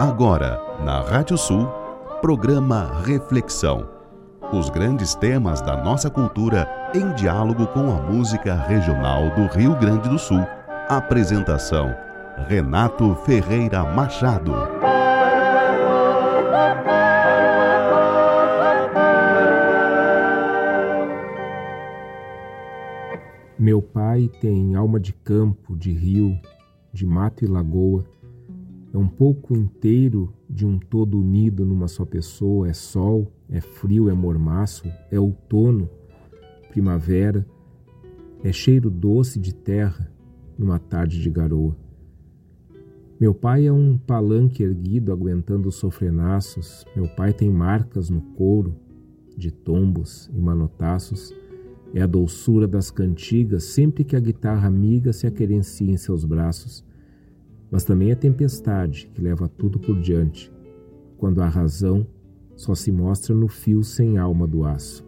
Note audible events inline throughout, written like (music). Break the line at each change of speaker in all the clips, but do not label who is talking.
Agora, na Rádio Sul, programa Reflexão. Os grandes temas da nossa cultura em diálogo com a música regional do Rio Grande do Sul. Apresentação: Renato Ferreira Machado.
Meu pai tem alma de campo, de rio, de mato e lagoa é um pouco inteiro de um todo unido numa só pessoa. É sol, é frio, é mormaço, é outono, primavera, é cheiro doce de terra numa tarde de garoa. Meu pai é um palanque erguido aguentando os sofrenaços. Meu pai tem marcas no couro de tombos e manotaços. É a doçura das cantigas sempre que a guitarra amiga se aquerencia em seus braços mas também a tempestade que leva tudo por diante, quando a razão só se mostra no fio sem alma do aço.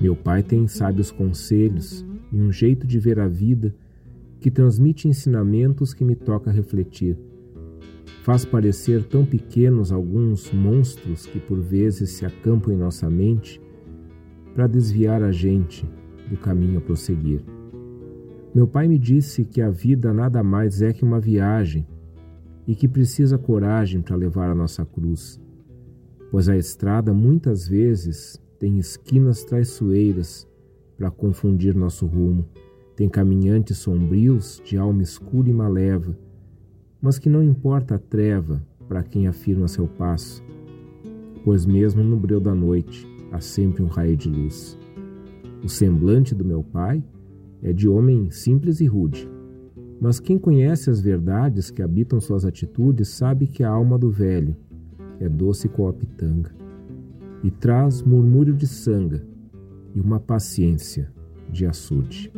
Meu pai tem sábios conselhos e um jeito de ver a vida que transmite ensinamentos que me toca refletir. Faz parecer tão pequenos alguns monstros que por vezes se acampam em nossa mente para desviar a gente do caminho a prosseguir. Meu pai me disse que a vida nada mais é que uma viagem e que precisa coragem para levar a nossa cruz, pois a estrada muitas vezes tem esquinas traiçoeiras para confundir nosso rumo, tem caminhantes sombrios de alma escura e maleva, mas que não importa a treva para quem afirma seu passo, pois mesmo no breu da noite há sempre um raio de luz. O semblante do meu pai é de homem simples e rude. Mas quem conhece as verdades que habitam suas atitudes sabe que a alma do velho é doce como a pitanga e traz murmúrio de sanga e uma paciência de açude.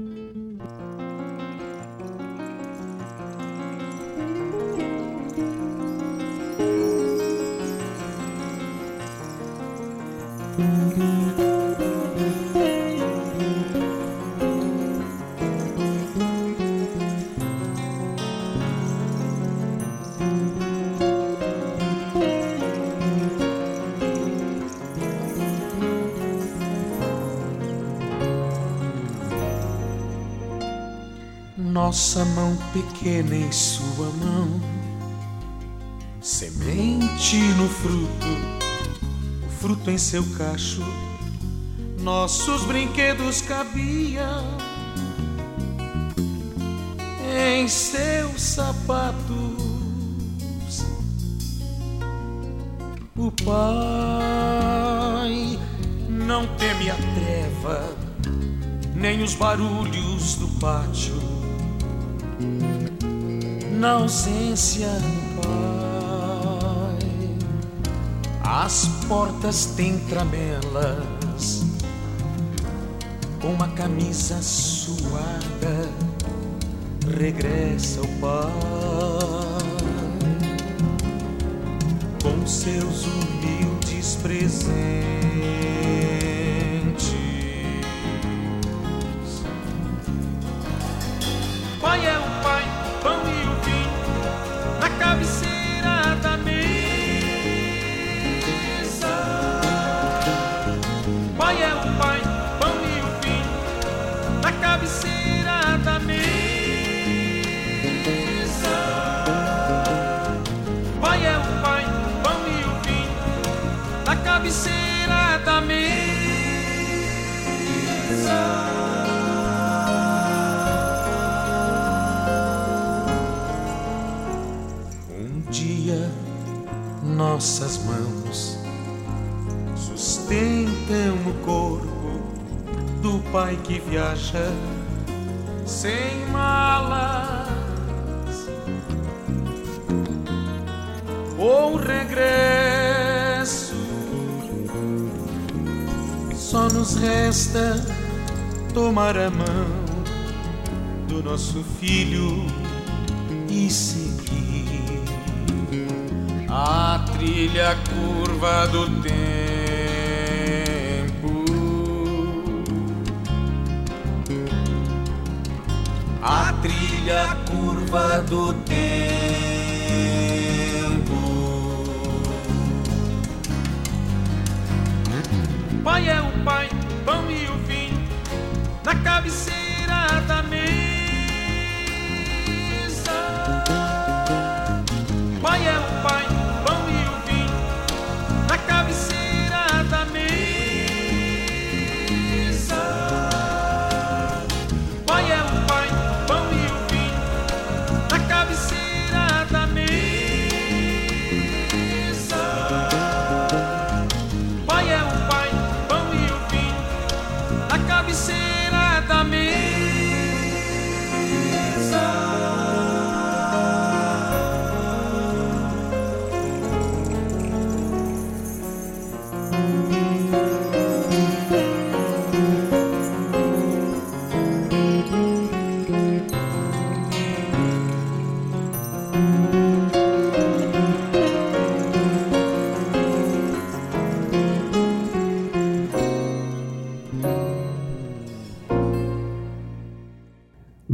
Nossa mão pequena em sua mão, semente no fruto, o fruto em seu cacho, nossos brinquedos cabiam em seus sapatos. O pai não teme a treva, nem os barulhos do pátio na ausência do pai. As portas têm tramelas, com uma camisa suada, regressa o pai, com seus humildes presentes.
Que viaja sem malas ou regresso. Só nos resta tomar a mão do nosso filho e seguir a trilha curva do tempo. curva do tempo.
Pai é o pai, pão e o vinho, na cabeceira da mente.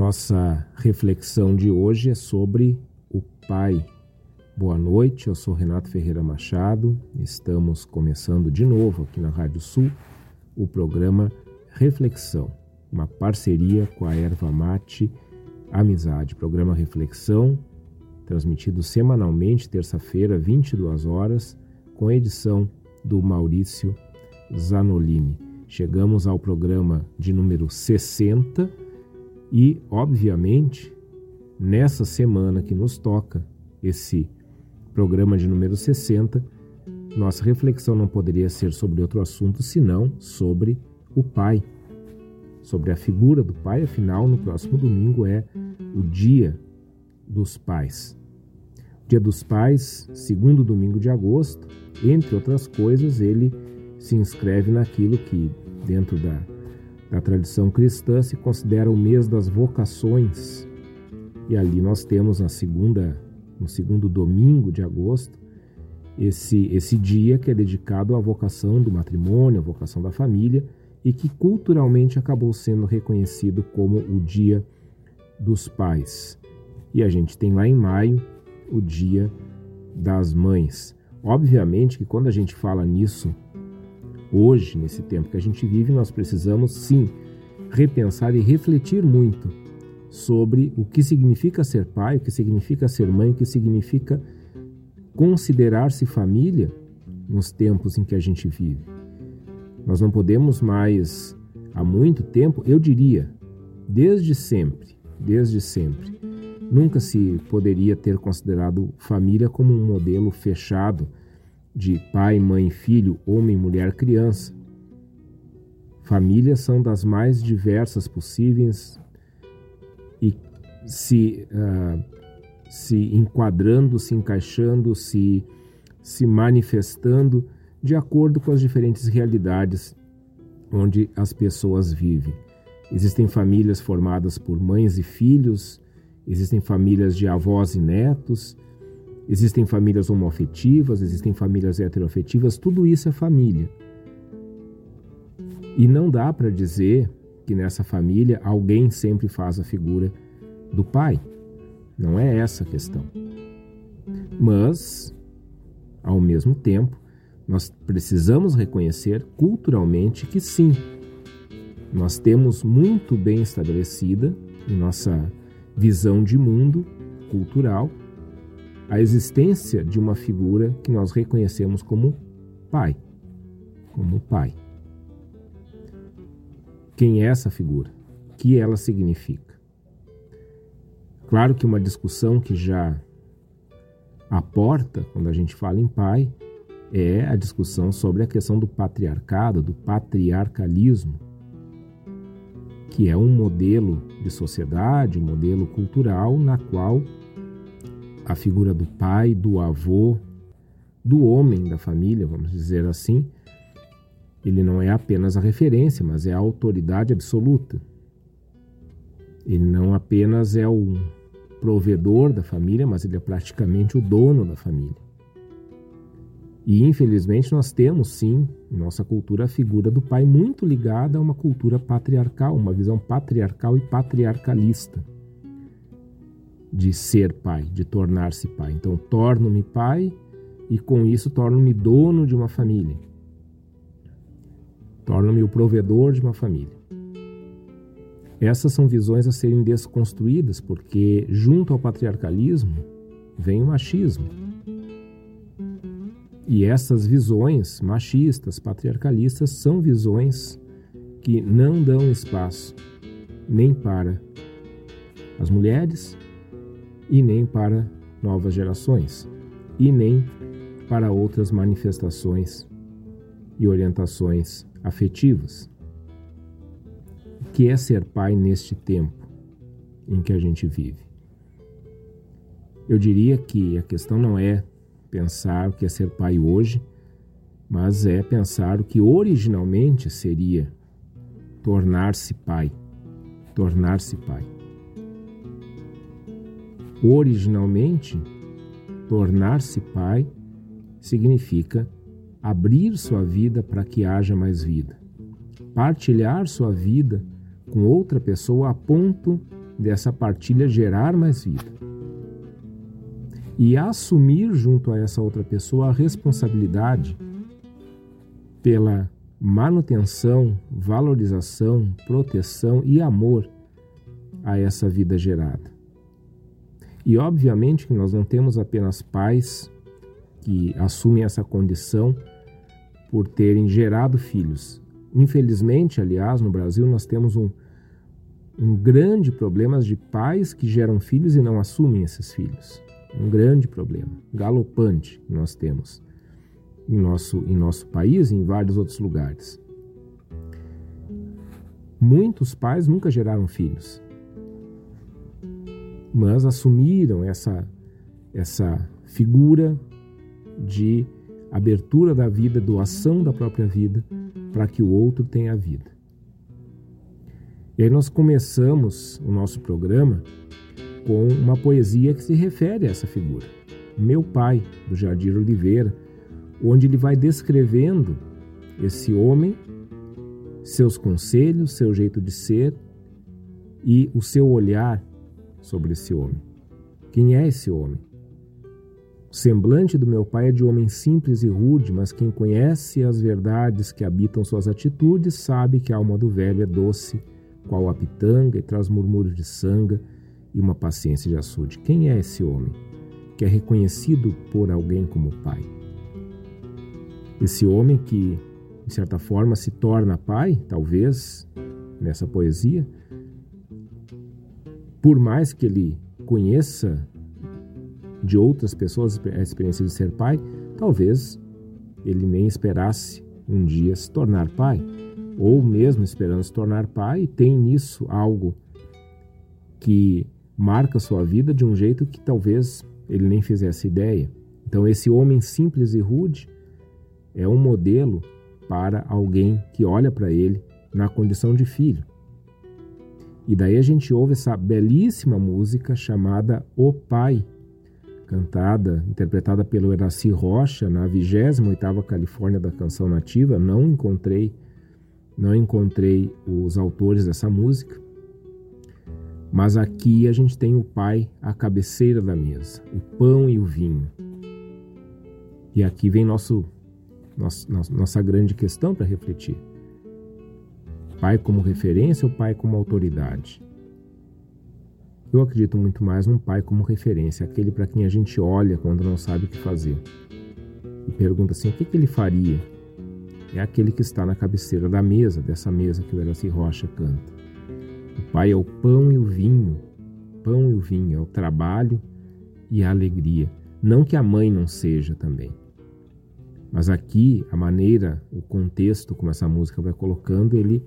Nossa reflexão de hoje é sobre o Pai. Boa noite, eu sou Renato Ferreira Machado. Estamos começando de novo aqui na Rádio Sul o programa Reflexão, uma parceria com a Erva Mate Amizade. Programa Reflexão, transmitido semanalmente, terça-feira, 22 horas, com edição do Maurício Zanolini. Chegamos ao programa de número 60 e, obviamente, nessa semana que nos toca esse programa de número 60, nossa reflexão não poderia ser sobre outro assunto senão sobre o Pai, sobre a figura do Pai. Afinal, no próximo domingo é o Dia dos Pais. Dia dos Pais, segundo domingo de agosto, entre outras coisas, ele se inscreve naquilo que, dentro da na tradição cristã se considera o mês das vocações. E ali nós temos na segunda, no segundo domingo de agosto, esse, esse dia que é dedicado à vocação do matrimônio, à vocação da família, e que culturalmente acabou sendo reconhecido como o Dia dos Pais. E a gente tem lá em maio o Dia das Mães. Obviamente que quando a gente fala nisso Hoje, nesse tempo que a gente vive, nós precisamos sim repensar e refletir muito sobre o que significa ser pai, o que significa ser mãe, o que significa considerar-se família nos tempos em que a gente vive. Nós não podemos mais, há muito tempo, eu diria, desde sempre, desde sempre, nunca se poderia ter considerado família como um modelo fechado de pai, mãe, filho, homem, mulher, criança. Famílias são das mais diversas possíveis se, uh, se enquadrando, se encaixando, se, se manifestando de acordo com as diferentes realidades onde as pessoas vivem. Existem famílias formadas por mães e filhos, existem famílias de avós e netos, Existem famílias homoafetivas, existem famílias heteroafetivas, tudo isso é família. E não dá para dizer que nessa família alguém sempre faz a figura do pai. Não é essa a questão. Mas, ao mesmo tempo, nós precisamos reconhecer culturalmente que sim, nós temos muito bem estabelecida em nossa visão de mundo cultural a existência de uma figura que nós reconhecemos como pai, como pai. Quem é essa figura? O que ela significa? Claro que uma discussão que já aporta quando a gente fala em pai é a discussão sobre a questão do patriarcado, do patriarcalismo, que é um modelo de sociedade, um modelo cultural na qual a figura do pai, do avô, do homem da família, vamos dizer assim, ele não é apenas a referência, mas é a autoridade absoluta. Ele não apenas é o provedor da família, mas ele é praticamente o dono da família. E infelizmente nós temos sim, em nossa cultura, a figura do pai muito ligada a uma cultura patriarcal, uma visão patriarcal e patriarcalista de ser pai, de tornar-se pai. Então, torno-me pai e com isso torno-me dono de uma família. torno-me o provedor de uma família. Essas são visões a serem desconstruídas, porque junto ao patriarcalismo vem o machismo. E essas visões machistas, patriarcalistas, são visões que não dão espaço nem para as mulheres e nem para novas gerações e nem para outras manifestações e orientações afetivas. Que é ser pai neste tempo em que a gente vive? Eu diria que a questão não é pensar o que é ser pai hoje, mas é pensar o que originalmente seria tornar-se pai. Tornar-se pai. Originalmente, tornar-se pai significa abrir sua vida para que haja mais vida, partilhar sua vida com outra pessoa a ponto dessa partilha gerar mais vida. E assumir junto a essa outra pessoa a responsabilidade pela manutenção, valorização, proteção e amor a essa vida gerada. E obviamente que nós não temos apenas pais que assumem essa condição por terem gerado filhos. Infelizmente, aliás, no Brasil nós temos um, um grande problema de pais que geram filhos e não assumem esses filhos. Um grande problema, galopante que nós temos em nosso, em nosso país e em vários outros lugares. Muitos pais nunca geraram filhos mas assumiram essa, essa figura de abertura da vida, doação da própria vida, para que o outro tenha vida. E aí nós começamos o nosso programa com uma poesia que se refere a essa figura. Meu Pai, do Jardim Oliveira, onde ele vai descrevendo esse homem, seus conselhos, seu jeito de ser e o seu olhar sobre esse homem. Quem é esse homem? O semblante do meu pai é de homem simples e rude, mas quem conhece as verdades que habitam suas atitudes sabe que a alma do velho é doce, qual a pitanga, e traz murmúrios de sanga e uma paciência de açude. Quem é esse homem que é reconhecido por alguém como pai? Esse homem que, de certa forma, se torna pai, talvez, nessa poesia, por mais que ele conheça de outras pessoas a experiência de ser pai, talvez ele nem esperasse um dia se tornar pai, ou mesmo esperando se tornar pai, tem nisso algo que marca sua vida de um jeito que talvez ele nem fizesse ideia. Então, esse homem simples e rude é um modelo para alguém que olha para ele na condição de filho. E daí a gente ouve essa belíssima música chamada O Pai, cantada, interpretada pelo Eraci Rocha na 28ª Califórnia da Canção Nativa. Não encontrei, não encontrei os autores dessa música. Mas aqui a gente tem o Pai à cabeceira da mesa, o pão e o vinho. E aqui vem nosso, nosso nossa grande questão para refletir. Pai como referência ou pai como autoridade? Eu acredito muito mais num pai como referência, aquele para quem a gente olha quando não sabe o que fazer. E pergunta assim: o que, que ele faria? É aquele que está na cabeceira da mesa, dessa mesa que o Eraci Rocha canta. O pai é o pão e o vinho. Pão e o vinho é o trabalho e a alegria. Não que a mãe não seja também. Mas aqui, a maneira, o contexto como essa música vai colocando, ele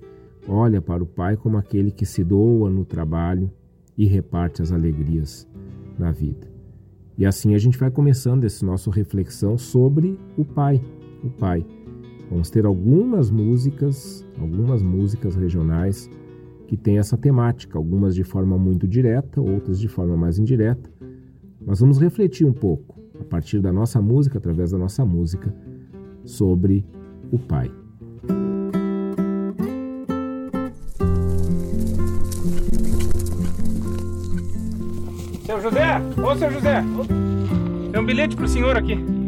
olha para o Pai como aquele que se doa no trabalho e reparte as alegrias na vida. E assim a gente vai começando esse nosso reflexão sobre o Pai, o Pai. Vamos ter algumas músicas, algumas músicas regionais que têm essa temática, algumas de forma muito direta, outras de forma mais indireta. Mas vamos refletir um pouco, a partir da nossa música, através da nossa música, sobre o Pai.
José! Ô, seu José! Tem um bilhete pro senhor aqui.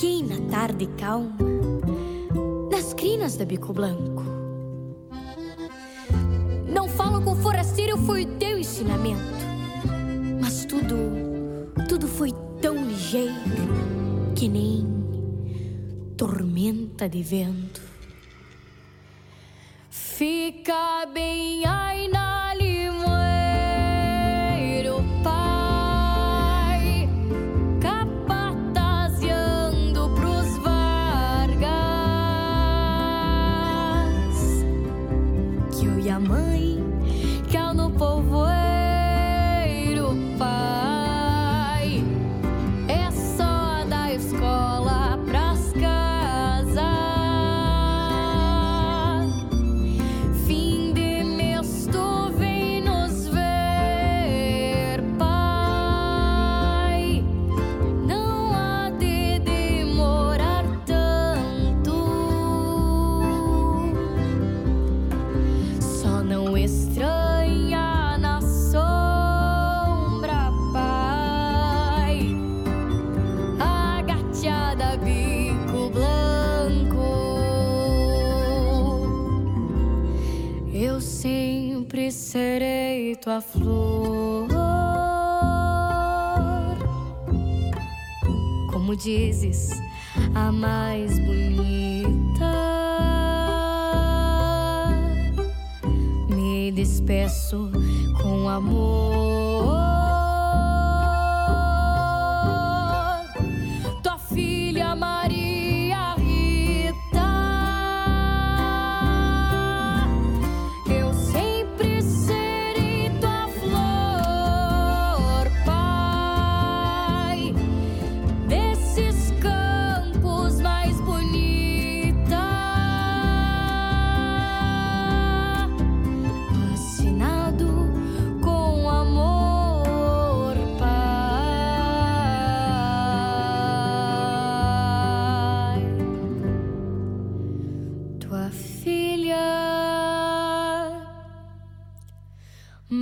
aqui na tarde calma, nas crinas da Bico Blanco. Não falo com forasteiro, foi o teu ensinamento. Mas tudo, tudo foi tão ligeiro que nem tormenta de vento. Fica bem, aí na flor. Como dizes, a mais bonita. Me despeço com amor.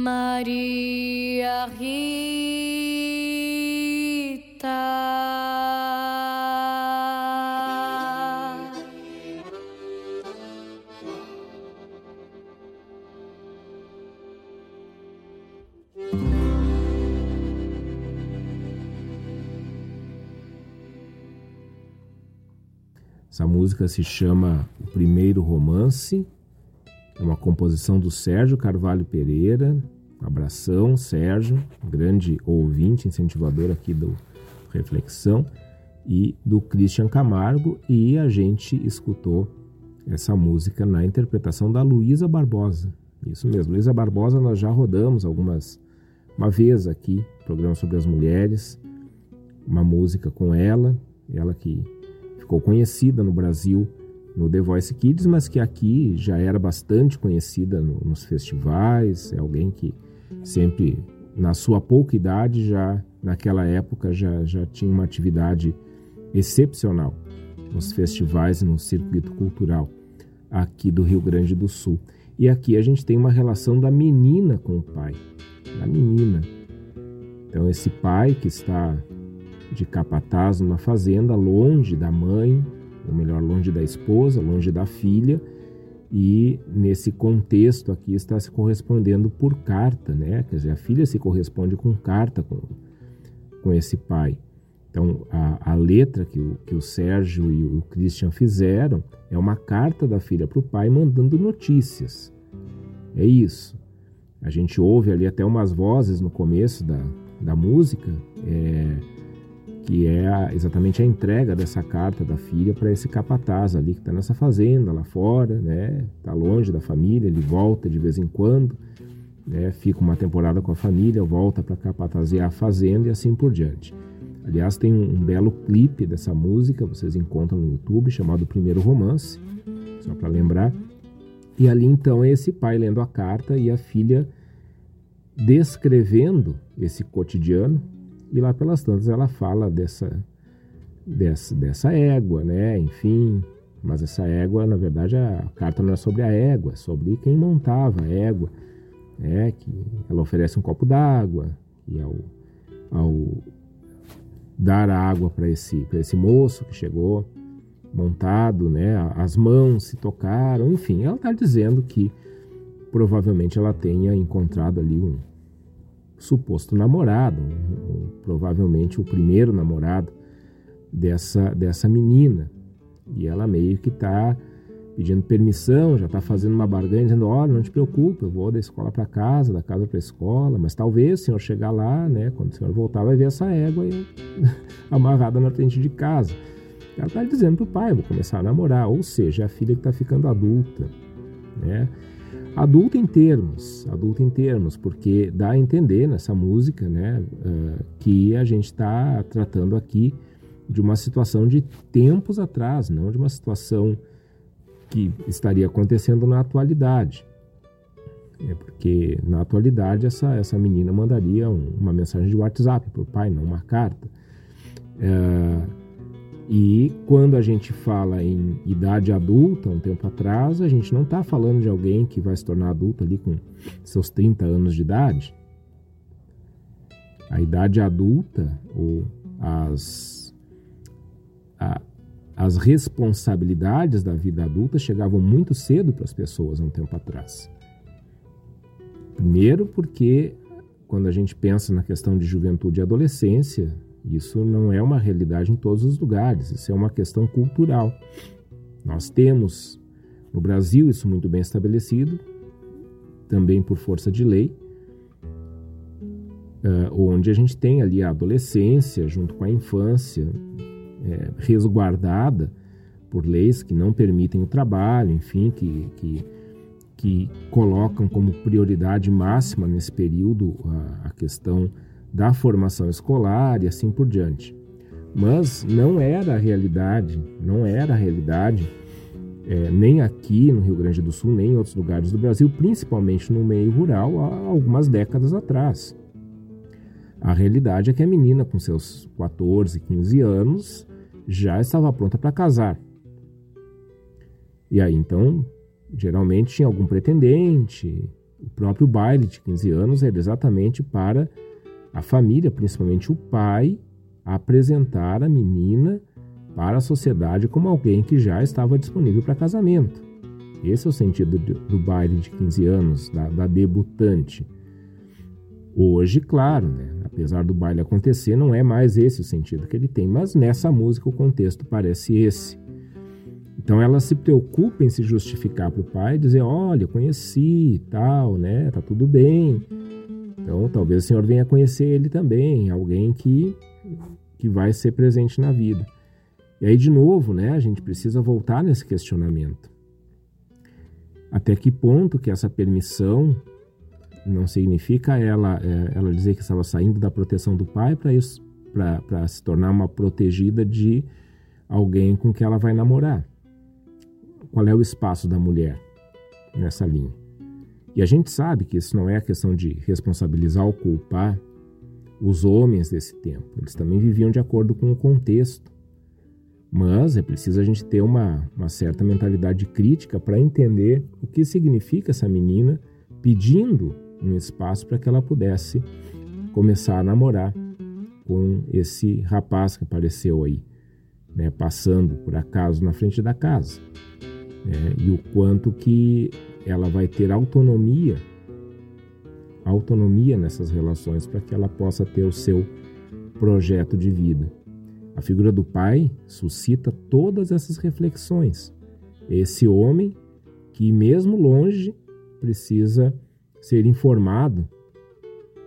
Maria Rita.
Essa música se chama O Primeiro Romance. É uma composição do Sérgio Carvalho Pereira, abração, Sérgio, grande ouvinte, incentivador aqui do Reflexão, e do Christian Camargo, e a gente escutou essa música na interpretação da Luísa Barbosa. Isso mesmo, Luísa Barbosa nós já rodamos algumas uma vez aqui, programa sobre as mulheres, uma música com ela, ela que ficou conhecida no Brasil no The Voice Kids, mas que aqui já era bastante conhecida no, nos festivais, é alguém que sempre, na sua pouca idade, já naquela época já, já tinha uma atividade excepcional nos festivais e no circuito cultural aqui do Rio Grande do Sul. E aqui a gente tem uma relação da menina com o pai, da menina. Então esse pai que está de capataz numa fazenda, longe da mãe, ou melhor, longe da esposa, longe da filha, e nesse contexto aqui está se correspondendo por carta, né? Quer dizer, a filha se corresponde com carta com, com esse pai. Então, a, a letra que o, que o Sérgio e o Christian fizeram é uma carta da filha para o pai mandando notícias. É isso. A gente ouve ali até umas vozes no começo da, da música. É, que é a, exatamente a entrega dessa carta da filha para esse capataz ali que está nessa fazenda lá fora, né? Está longe da família, ele volta de vez em quando, né? Fica uma temporada com a família, volta para capatazear a fazenda e assim por diante. Aliás, tem um, um belo clipe dessa música, vocês encontram no YouTube, chamado Primeiro Romance, só para lembrar. E ali então é esse pai lendo a carta e a filha descrevendo esse cotidiano, e lá pelas tantas ela fala dessa, dessa, dessa égua, né? Enfim, mas essa égua, na verdade, a carta não é sobre a égua, é sobre quem montava a égua. Né? Que ela oferece um copo d'água e ao, ao dar a água para esse, esse moço que chegou montado, né? As mãos se tocaram, enfim, ela está dizendo que provavelmente ela tenha encontrado ali um, suposto namorado, provavelmente o primeiro namorado dessa, dessa menina. E ela meio que está pedindo permissão, já está fazendo uma barganha, dizendo: olha, não te preocupe, eu vou da escola para casa, da casa para a escola, mas talvez o senhor chegar lá, né, quando o senhor voltar, vai ver essa égua aí, (laughs) amarrada na frente de casa. Ela está dizendo para o pai: vou começar a namorar, ou seja, a filha que está ficando adulta. Né? Adulto em termos, adulto em termos, porque dá a entender nessa música, né, uh, que a gente está tratando aqui de uma situação de tempos atrás, não de uma situação que estaria acontecendo na atualidade. É porque na atualidade essa, essa menina mandaria um, uma mensagem de WhatsApp para o pai, não uma carta. Uh, e quando a gente fala em idade adulta, um tempo atrás, a gente não está falando de alguém que vai se tornar adulto ali com seus 30 anos de idade. A idade adulta, ou as, a, as responsabilidades da vida adulta chegavam muito cedo para as pessoas há um tempo atrás. Primeiro, porque quando a gente pensa na questão de juventude e adolescência, isso não é uma realidade em todos os lugares, isso é uma questão cultural. Nós temos no Brasil isso muito bem estabelecido, também por força de lei, uh, onde a gente tem ali a adolescência junto com a infância é, resguardada por leis que não permitem o trabalho, enfim, que, que, que colocam como prioridade máxima nesse período a, a questão da formação escolar e assim por diante. Mas não era a realidade, não era a realidade, é, nem aqui no Rio Grande do Sul, nem em outros lugares do Brasil, principalmente no meio rural, há algumas décadas atrás. A realidade é que a menina, com seus 14, 15 anos, já estava pronta para casar. E aí, então, geralmente tinha algum pretendente. O próprio baile de 15 anos era exatamente para a família, principalmente o pai, apresentar a menina para a sociedade como alguém que já estava disponível para casamento. Esse é o sentido do, baile de 15 anos, da, da debutante. Hoje, claro, né, apesar do baile acontecer, não é mais esse o sentido que ele tem, mas nessa música o contexto parece esse. Então ela se preocupa em se justificar para o pai, dizer, olha, conheci e tal, né, tá tudo bem, Então, talvez o Senhor venha conhecer ele também, alguém que, que vai ser presente na vida. E aí, de novo, né, a gente precisa voltar nesse questionamento. Até que ponto que essa permissão não significa ela, é, ela dizer que estava saindo da proteção do pai para se tornar uma protegida de alguém com que ela vai namorar. Qual é o espaço da mulher nessa linha? E a gente sabe que isso não é a questão de responsabilizar ou culpar os homens desse tempo. Eles também viviam de acordo com o contexto. Mas é preciso a gente ter uma, uma certa mentalidade crítica para entender o que significa essa menina pedindo um espaço para que ela pudesse começar a namorar com esse rapaz que apareceu aí, né, passando por acaso na frente da casa. Né, e o quanto que ela vai ter autonomia, autonomia nessas relações para que ela possa ter o seu projeto de vida. A figura do pai suscita todas essas reflexões. Esse homem que, mesmo longe, precisa ser informado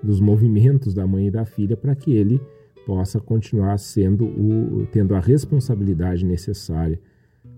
dos movimentos da mãe e da filha para que ele possa continuar sendo o, tendo a responsabilidade necessária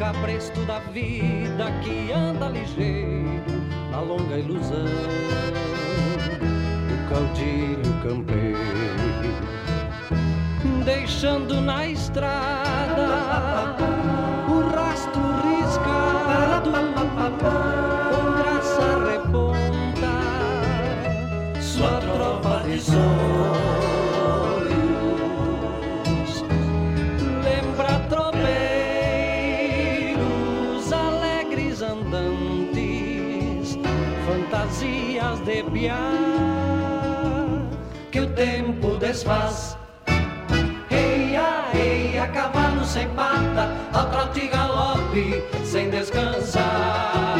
cabresto da vida que anda ligeiro na longa ilusão do caudilho campeiro, deixando na estrada o rastro riscado, com graça reponta sua tropa de sol. Que o tempo desfaz. Eia, eia, cavalo sem pata, ao trote galope, sem descansar.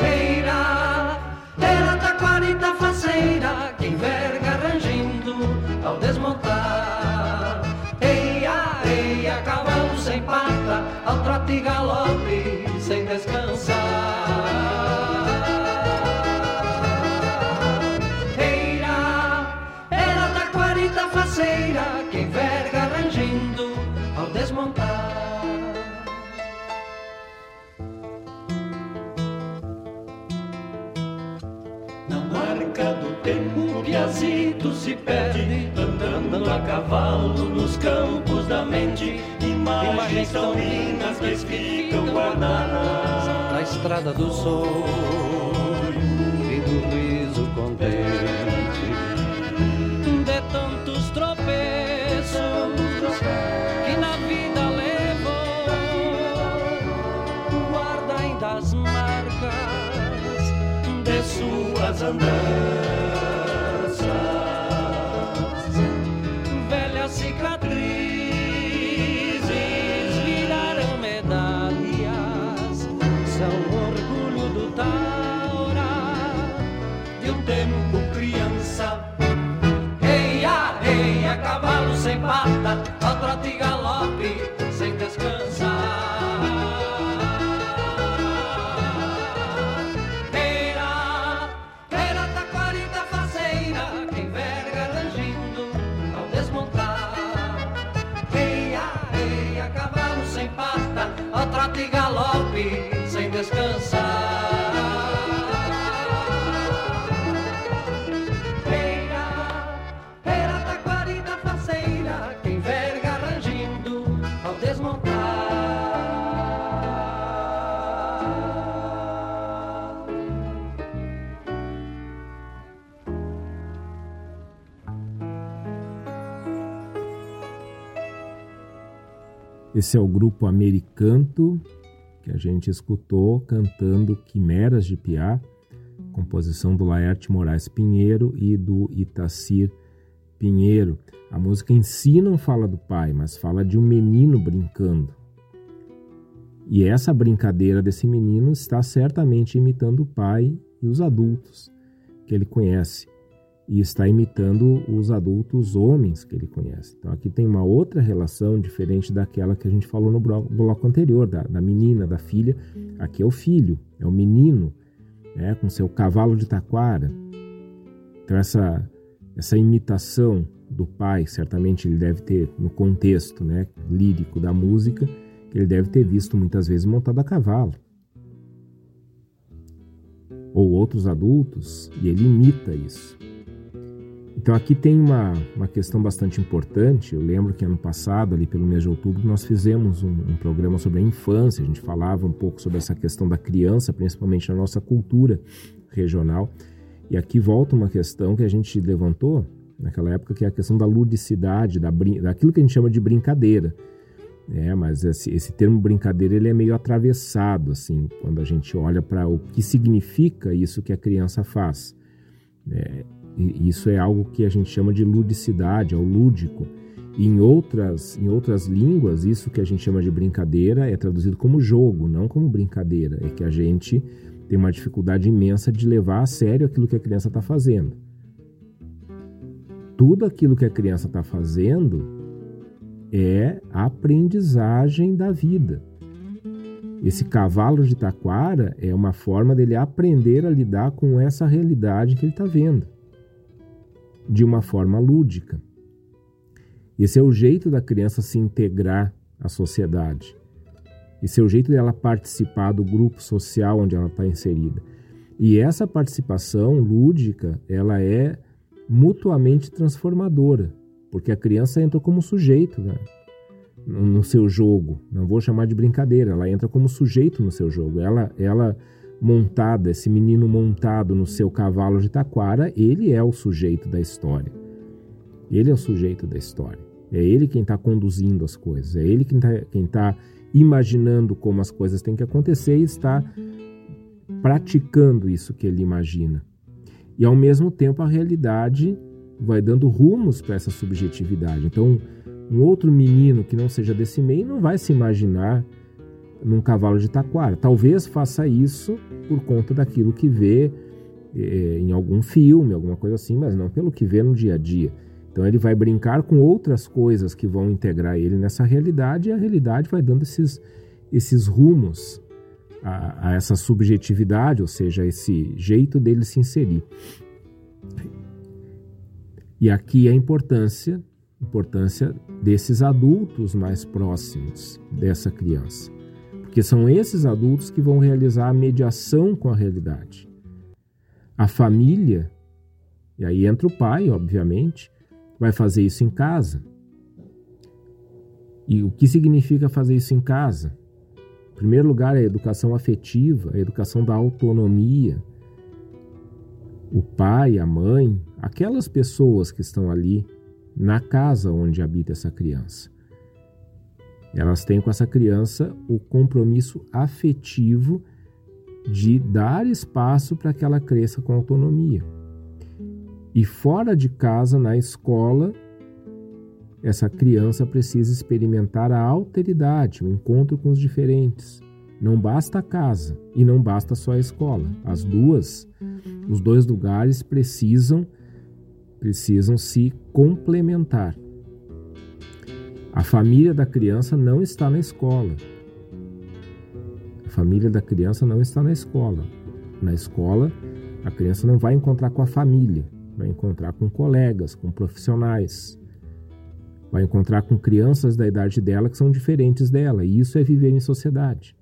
Eira, era taquarita faceira, que enverga rangindo ao desmontar. Eia, eia, cavalo sem pata, ao trote galope, sem descansar. Piazito se perde andando a cavalo nos campos da mente. Imagens tão lindas que ficam guardadas na estrada do sonho e do riso contente de tantos tropeços que na vida levou. Guarda ainda as marcas de suas andanças.
Esse é o grupo Americanto que a gente escutou cantando Quimeras de Piá composição do Laerte Moraes Pinheiro e do Itacir Pinheiro. A música em si não fala do pai, mas fala de um menino brincando. E essa brincadeira desse menino está certamente imitando o pai e os adultos que ele conhece. E está imitando os adultos homens que ele conhece. Então aqui tem uma outra relação diferente daquela que a gente falou no bloco anterior, da, da menina, da filha. Aqui é o filho, é o menino, né, com seu cavalo de taquara. Então essa, essa imitação do pai, certamente ele deve ter, no contexto né, lírico da música, ele deve ter visto muitas vezes montado a cavalo. Ou outros adultos, e ele imita isso. Então aqui tem uma, uma questão bastante importante. Eu lembro que ano passado, ali pelo mês de outubro, nós fizemos um, um programa sobre a infância. A gente falava um pouco sobre essa questão da criança, principalmente na nossa cultura regional. E aqui volta uma questão que a gente levantou naquela época, que é a questão da ludicidade, da, daquilo que a gente chama de brincadeira. É, mas esse, esse termo brincadeira ele é meio atravessado, assim, quando a gente olha para o que significa isso que a criança faz. É, isso é algo que a gente chama de ludicidade, é o lúdico. E em outras, em outras línguas, isso que a gente chama de brincadeira é traduzido como jogo, não como brincadeira. É que a gente tem uma dificuldade imensa de levar a sério aquilo que a criança está fazendo. Tudo aquilo que a criança está fazendo é aprendizagem da vida. Esse cavalo de taquara é uma forma dele aprender a lidar com essa realidade que ele está vendo, de uma forma lúdica. Esse é o jeito da criança se integrar à sociedade. Esse é o jeito dela participar do grupo social onde ela está inserida. E essa participação lúdica, ela é mutuamente transformadora. Porque a criança entra como sujeito né? no seu jogo. Não vou chamar de brincadeira, ela entra como sujeito no seu jogo. Ela, ela montada, esse menino montado no seu cavalo de taquara, ele é o sujeito da história. Ele é o sujeito da história. É ele quem está conduzindo as coisas. É ele quem está tá imaginando como as coisas têm que acontecer e está praticando isso que ele imagina. E ao mesmo tempo a realidade vai dando rumos para essa subjetividade. Então, um outro menino que não seja desse meio não vai se imaginar num cavalo de taquara. Talvez faça isso por conta daquilo que vê eh, em algum filme, alguma coisa assim, mas não pelo que vê no dia a dia. Então ele vai brincar com outras coisas que vão integrar ele nessa realidade e a realidade vai dando esses, esses rumos a, a essa subjetividade, ou seja, esse jeito dele se inserir. E aqui a importância, importância desses adultos mais próximos dessa criança. Porque são esses adultos que vão realizar a mediação com a realidade. A família, e aí entra o pai, obviamente, vai fazer isso em casa. E o que significa fazer isso em casa? Em primeiro lugar, é a educação afetiva, a educação da autonomia, o pai, a mãe, aquelas pessoas que estão ali na casa onde habita essa criança. Elas têm com essa criança o compromisso afetivo de dar espaço para que ela cresça com autonomia. E fora de casa, na escola, essa criança precisa experimentar a alteridade, o encontro com os diferentes. Não basta a casa e não basta só a escola. As duas, os dois lugares precisam precisam se complementar. A família da criança não está na escola. A família da criança não está na escola. Na escola, a criança não vai encontrar com a família, vai encontrar com colegas, com profissionais, vai encontrar com crianças da idade dela que são diferentes dela, e isso é viver em sociedade.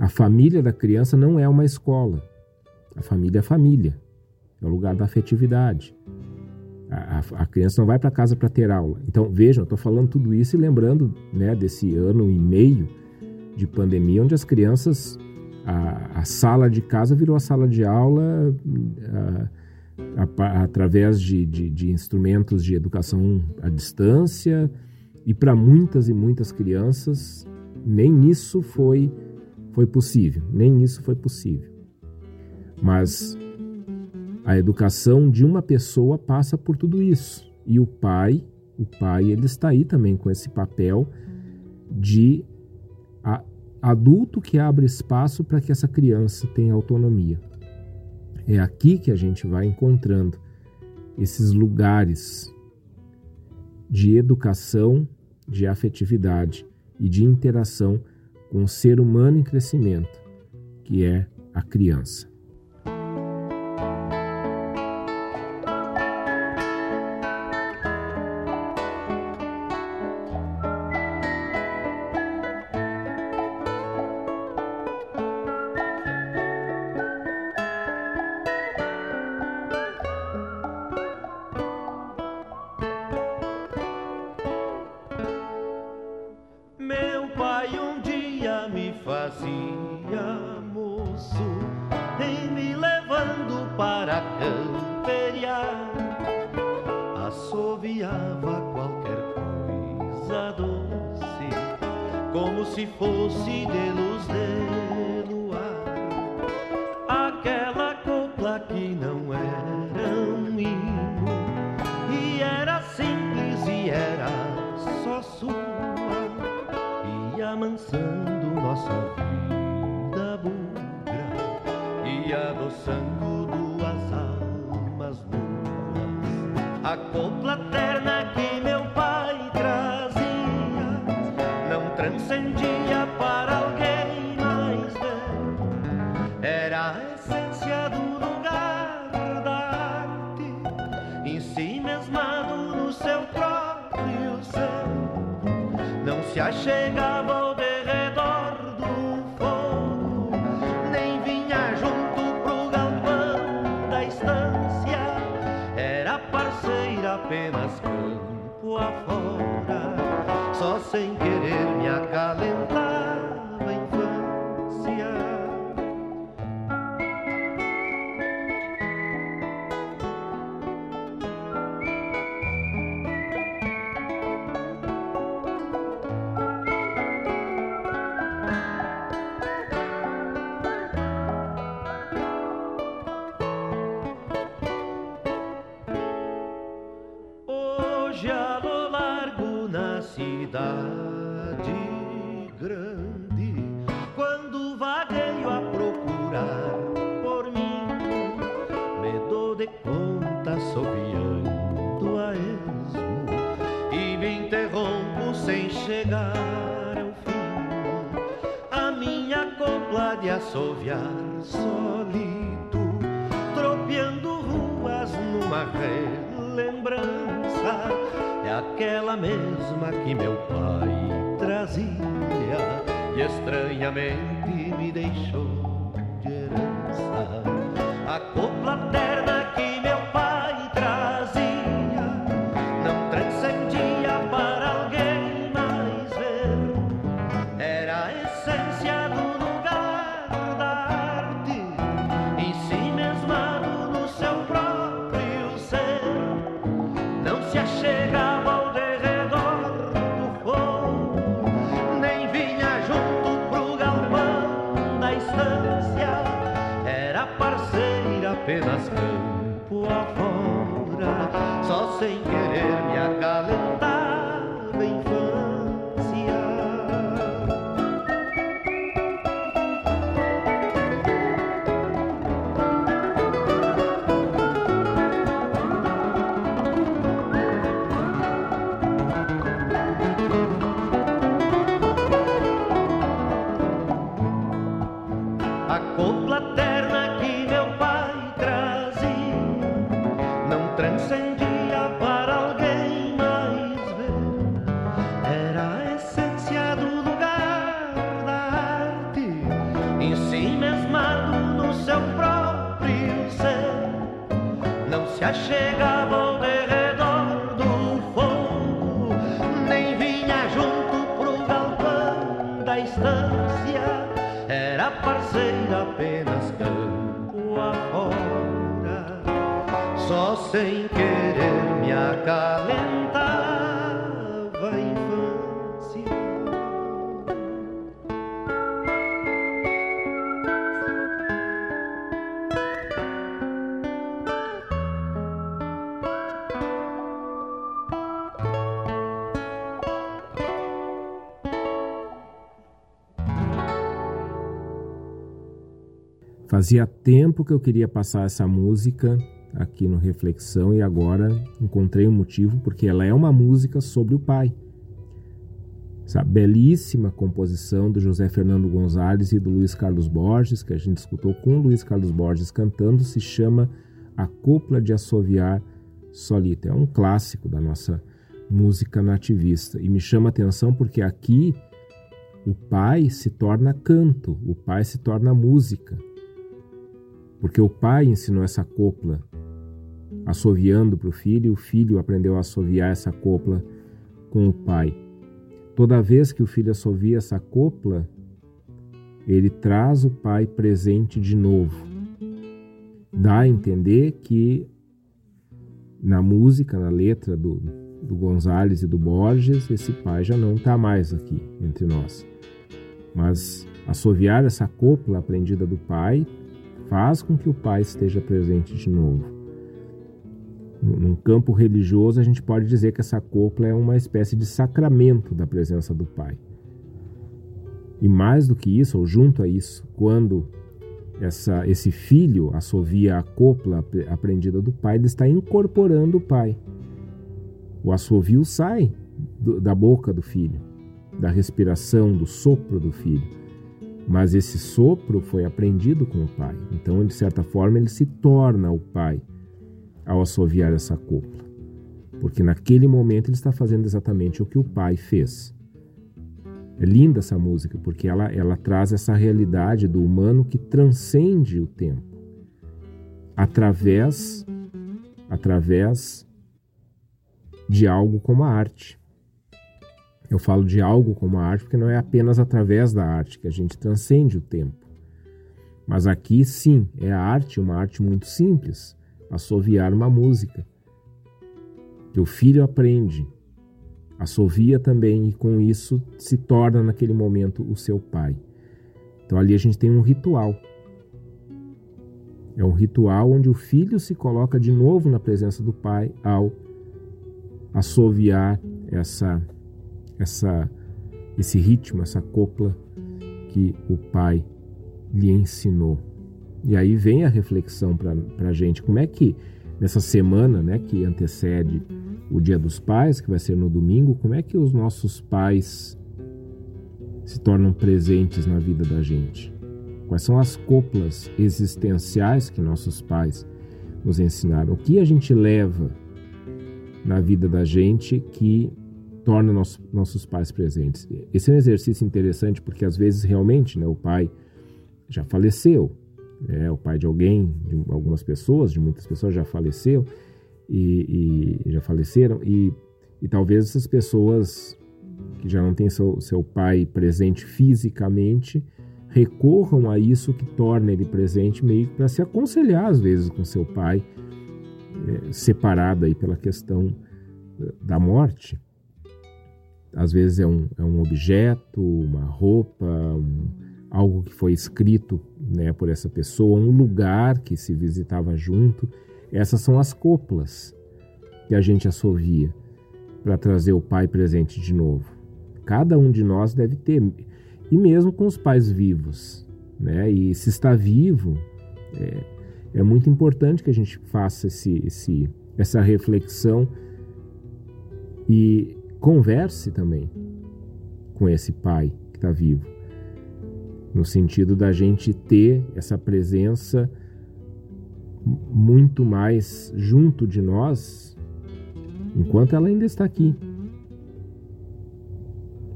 A família da criança não é uma escola. A família é família, é o lugar da afetividade. A, a, a criança não vai para casa para ter aula. Então, vejam, eu estou falando tudo isso e lembrando né, desse ano e meio de pandemia, onde as crianças, a, a sala de casa virou a sala de aula através de, de, de instrumentos de educação à distância, e para muitas e muitas crianças, nem isso foi foi possível, nem isso foi possível.
Mas a educação de uma pessoa passa por tudo isso. E o pai, o pai, ele está aí também com esse papel de adulto que abre espaço para que essa criança tenha autonomia. É aqui que a gente vai encontrando esses lugares de educação, de afetividade e de interação com o ser humano em crescimento, que é a criança. assoviar solito, tropeando ruas numa relembrança. É aquela mesma que meu pai trazia e estranhamente me deixou
Fazia tempo que eu queria passar essa música aqui no Reflexão e agora encontrei um motivo porque ela é uma música sobre o pai. Essa belíssima composição do José Fernando Gonzalez e do Luiz Carlos Borges, que a gente escutou com o Luiz Carlos Borges cantando, se chama A Copla de Assoviar Solita. É um clássico da nossa música nativista e me chama a atenção porque aqui o pai se torna canto, o pai se torna música. Porque o pai ensinou essa copla assoviando para o filho, o filho aprendeu a assoviar essa copla com o pai. Toda vez que o filho assovia essa copla, ele traz o pai presente de novo. Dá a entender que na música, na letra do, do Gonzales e do Borges, esse pai já não está mais aqui entre nós. Mas assoviar essa copla aprendida do pai faz com que o pai esteja presente de novo. Num campo religioso, a gente pode dizer que essa copla é uma espécie de sacramento da presença do Pai. E mais do que isso, ou junto a isso, quando essa, esse filho assovia a copla aprendida do pai, ele está incorporando o pai. O assovio sai do, da boca do filho, da respiração, do sopro do filho. Mas esse sopro foi aprendido com o pai. Então, de certa forma, ele se torna o pai ao assoviar essa copla, porque naquele momento ele está fazendo exatamente o que o pai fez. É linda essa música porque ela, ela traz essa realidade do humano que transcende o tempo através através de algo como a arte. Eu falo de algo como a arte porque não é apenas através da arte que a gente transcende o tempo. Mas aqui sim, é a arte, uma arte muito simples, assoviar uma música. O filho aprende, assovia também e com isso se torna naquele momento o seu pai. Então ali a gente tem um ritual. É um ritual onde o filho se coloca de novo na presença do pai ao assoviar essa essa esse ritmo, essa copla que o pai lhe ensinou. E aí vem a reflexão para a gente, como é que nessa semana né, que antecede o Dia dos Pais, que vai ser no domingo, como é que os nossos pais se tornam presentes na vida da gente? Quais são as coplas existenciais que nossos pais nos ensinaram? O que a gente leva na vida da gente que torna nosso, nossos pais presentes? Esse é um exercício interessante porque às vezes realmente né, o pai já faleceu, é o pai de alguém, de algumas pessoas, de muitas pessoas já faleceu e, e já faleceram e, e, talvez essas pessoas que já não têm seu, seu pai presente fisicamente recorram a isso que torna ele presente meio para se aconselhar às vezes com seu pai é, separado aí pela questão é, da morte às vezes é um, é um objeto, uma roupa, um, algo que foi escrito né, por essa pessoa, um lugar que se visitava junto. Essas são as coplas que a gente assovia para trazer o pai presente de novo. Cada um de nós deve ter, e mesmo com os pais vivos. Né? E se está vivo, é, é muito importante que a gente faça esse, esse, essa reflexão e converse também com esse pai que está vivo no sentido da gente ter essa presença muito mais junto de nós enquanto ela ainda está aqui.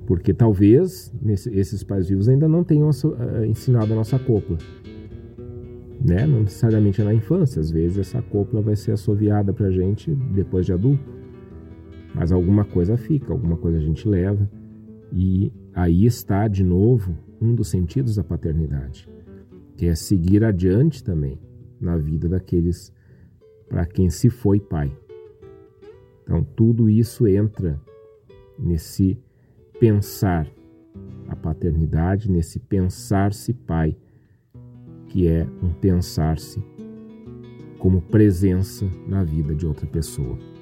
Porque talvez nesse, esses pais vivos ainda não tenham uh, ensinado a nossa copla. Né? Não necessariamente na infância, às vezes essa copla vai ser assoviada para a gente depois de adulto. Mas alguma coisa fica, alguma coisa a gente leva. E aí está de novo um dos sentidos da paternidade, que é seguir adiante também na vida daqueles para quem se foi pai. Então, tudo isso entra nesse pensar a paternidade, nesse pensar-se pai, que é um pensar-se como presença na vida de outra pessoa.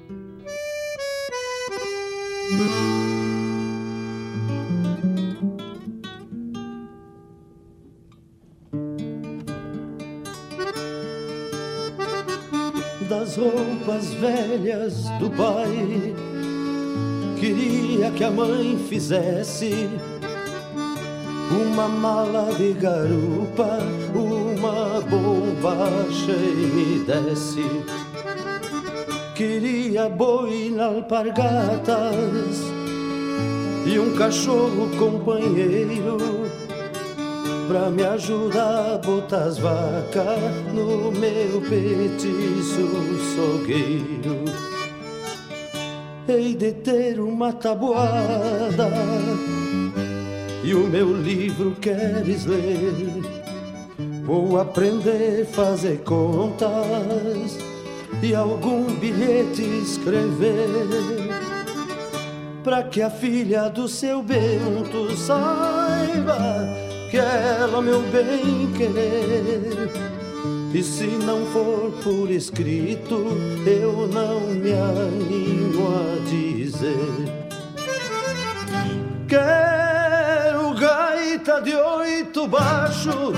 Das roupas velhas do pai, queria que a mãe fizesse uma mala de garupa, uma bombacha e me desse. Queria boi na alpargatas e um cachorro companheiro pra me ajudar a botar as vacas no meu petiço sogueiro. Hei de ter uma tabuada e o meu livro queres ler. Vou aprender a fazer contas e algum bilhete escrever para que a filha do seu Bento saiba que ela meu bem querer. E se não for por escrito, eu não me animo a dizer. Quero gaita de oito baixo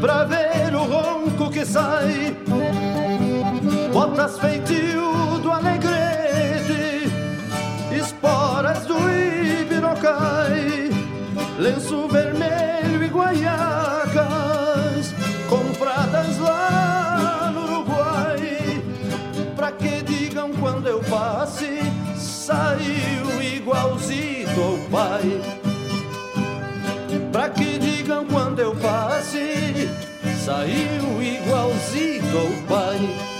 pra ver o ronco que sai. Botas feitio do alegrete, esporas do ibirocai lenço vermelho e guaiacas compradas lá no Uruguai. Pra que digam quando eu passe, saiu igualzito ao pai. Pra que digam quando eu passe, saiu igualzito ao pai.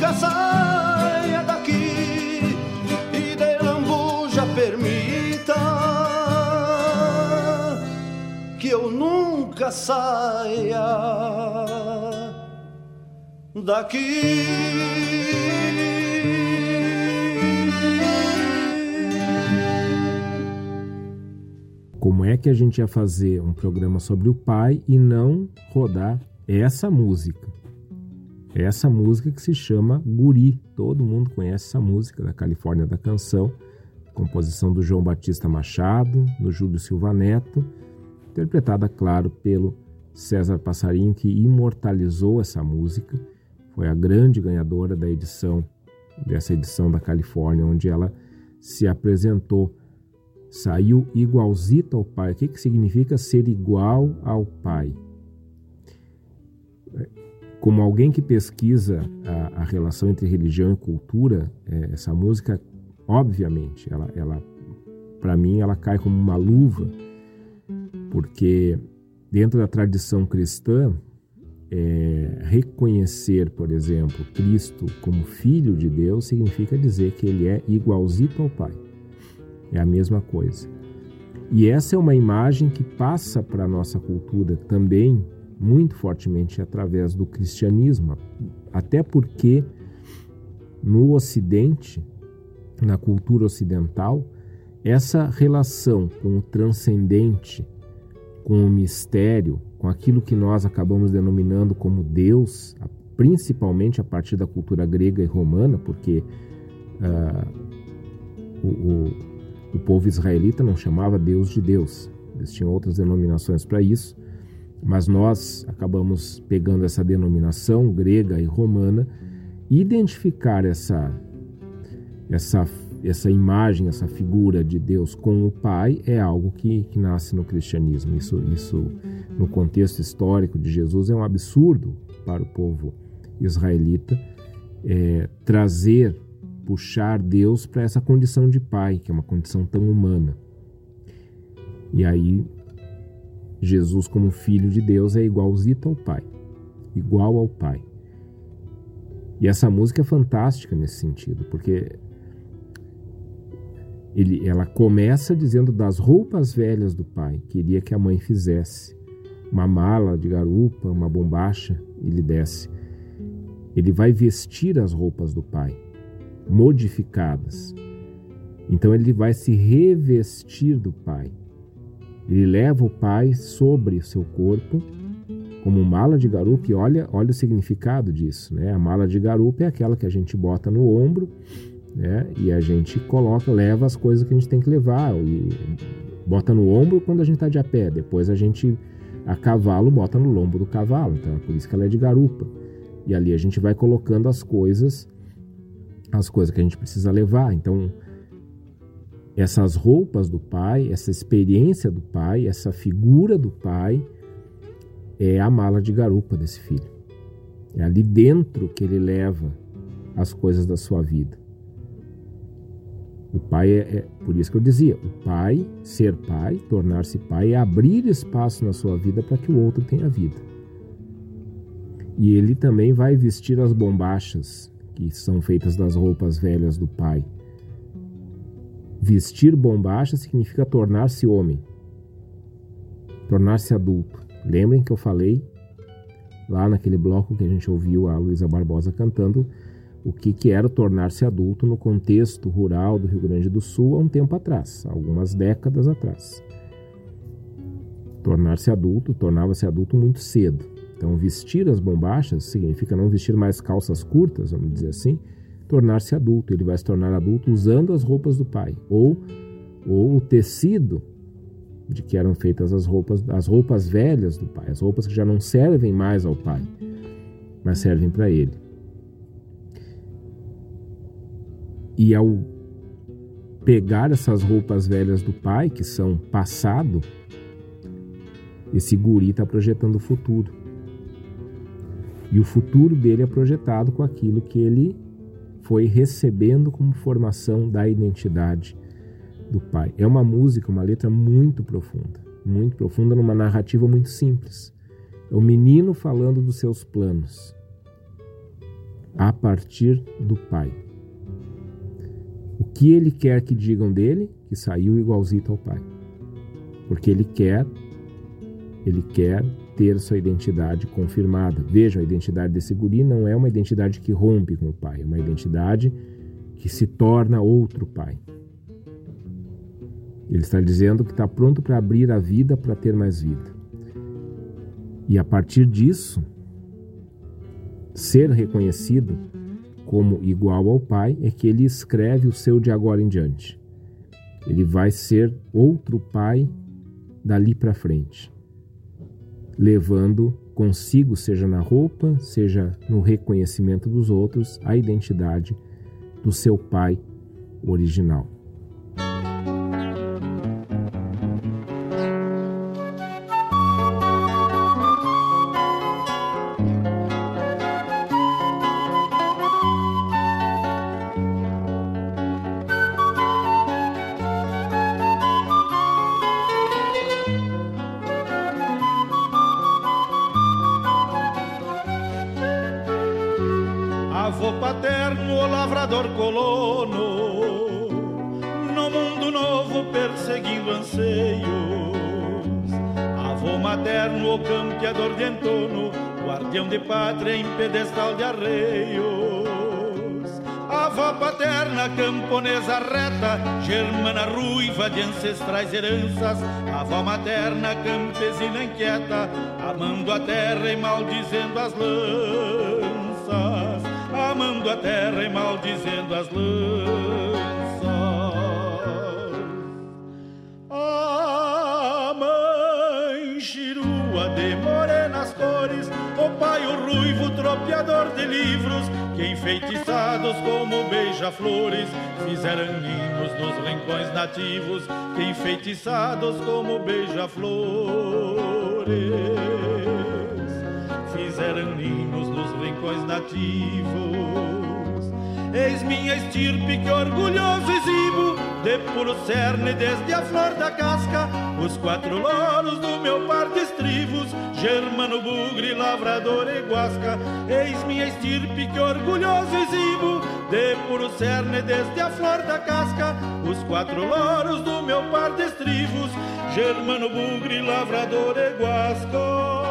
nunca saia daqui e de lambuja permita que eu nunca saia daqui.
Como é que a gente ia fazer um programa sobre o pai e não rodar essa música? É essa música que se chama Guri. Todo mundo conhece essa música da Califórnia da Canção, composição do João Batista Machado, do Júlio Silva Neto, interpretada, claro, pelo César Passarinho, que imortalizou essa música. Foi a grande ganhadora da edição, dessa edição da Califórnia, onde ela se apresentou. Saiu igualzito ao pai. O que, que significa ser igual ao pai? Como alguém que pesquisa a, a relação entre religião e cultura, é, essa música, obviamente, ela, ela para mim, ela cai como uma luva, porque dentro da tradição cristã, é, reconhecer, por exemplo, Cristo como Filho de Deus significa dizer que ele é igualzito ao Pai. É a mesma coisa. E essa é uma imagem que passa para a nossa cultura também muito fortemente através do cristianismo, até porque no Ocidente, na cultura ocidental, essa relação com o transcendente, com o mistério, com aquilo que nós acabamos denominando como Deus, principalmente a partir da cultura grega e romana, porque uh, o, o, o povo israelita não chamava Deus de Deus, eles tinham outras denominações para isso, mas nós acabamos pegando essa denominação grega e romana e identificar essa essa essa imagem, essa figura de Deus com o Pai é algo que, que nasce no cristianismo. Isso, isso, no contexto histórico de Jesus, é um absurdo para o povo israelita é, trazer, puxar Deus para essa condição de Pai, que é uma condição tão humana. E aí Jesus, como filho de Deus, é igualzito ao Pai, igual ao Pai. E essa música é fantástica nesse sentido, porque ele, ela começa dizendo das roupas velhas do pai, queria que a mãe fizesse uma mala de garupa, uma bombacha e lhe desse. Ele vai vestir as roupas do pai, modificadas. Então ele vai se revestir do pai. Ele leva o pai sobre o seu corpo como mala de garupa e olha, olha o significado disso, né? A mala de garupa é aquela que a gente bota no ombro, né? E a gente coloca, leva as coisas que a gente tem que levar e bota no ombro quando a gente está de a pé. Depois a gente a cavalo bota no lombo do cavalo, então é por isso que ela é de garupa. E ali a gente vai colocando as coisas, as coisas que a gente precisa levar. Então essas roupas do pai, essa experiência do pai, essa figura do pai é a mala de garupa desse filho. É ali dentro que ele leva as coisas da sua vida. O pai é, é, por isso que eu dizia, o pai, ser pai, tornar-se pai é abrir espaço na sua vida para que o outro tenha vida. E ele também vai vestir as bombachas que são feitas das roupas velhas do pai. Vestir bombacha significa tornar-se homem, tornar-se adulto. Lembrem que eu falei lá naquele bloco que a gente ouviu a Luísa Barbosa cantando o que, que era tornar-se adulto no contexto rural do Rio Grande do Sul há um tempo atrás, algumas décadas atrás. Tornar-se adulto, tornava-se adulto muito cedo. Então, vestir as bombachas significa não vestir mais calças curtas, vamos dizer assim, tornar-se adulto. Ele vai se tornar adulto usando as roupas do pai, ou, ou o tecido de que eram feitas as roupas, as roupas velhas do pai, as roupas que já não servem mais ao pai, mas servem para ele. E ao pegar essas roupas velhas do pai, que são passado, esse guri está projetando o futuro. E o futuro dele é projetado com aquilo que ele foi recebendo como formação da identidade do pai. É uma música, uma letra muito profunda, muito profunda numa narrativa muito simples. É o menino falando dos seus planos a partir do pai. O que ele quer que digam dele? Que saiu igualzito ao pai. Porque ele quer, ele quer ter sua identidade confirmada. Veja, a identidade desse guri não é uma identidade que rompe com o pai, é uma identidade que se torna outro pai. Ele está dizendo que está pronto para abrir a vida para ter mais vida. E a partir disso, ser reconhecido como igual ao Pai é que ele escreve o seu de agora em diante. Ele vai ser outro Pai dali para frente, levando consigo, seja na roupa, seja no reconhecimento dos outros, a identidade do seu Pai original.
Camponesa reta, germana ruiva de ancestrais heranças. Avó materna, campesina inquieta, amando a terra e maldizendo as lanças. Amando a terra e maldizendo as lanças. A mãe chirua de morenas cores o pai, o ruivo, tropeador de livros, que enfeitiçados como beija-flores, fizeram ninhos nos rincões nativos, enfeitiçados como beija-flores, fizeram ninhos nos rincões nativos. Eis minha estirpe que orgulhoso exibo, de puro cerne desde a flor da casca, os quatro louros do meu par de Germano, bugre, lavrador e guasca Eis minha estirpe que orgulhoso exibo De puro cerne desde a flor da casca Os quatro loros do meu par de estribos Germano, bugre, lavrador e guasca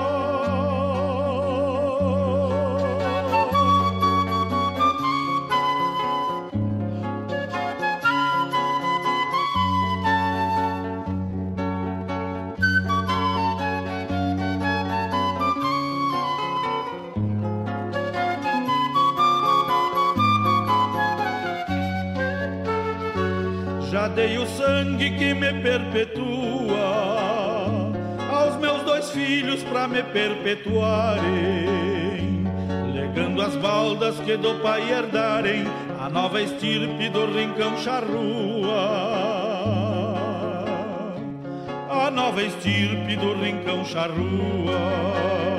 dei o sangue que me perpetua aos meus dois filhos para me perpetuarem, legando as baldas que do pai herdarem a nova estirpe do rincão charrua. A nova estirpe do rincão charrua.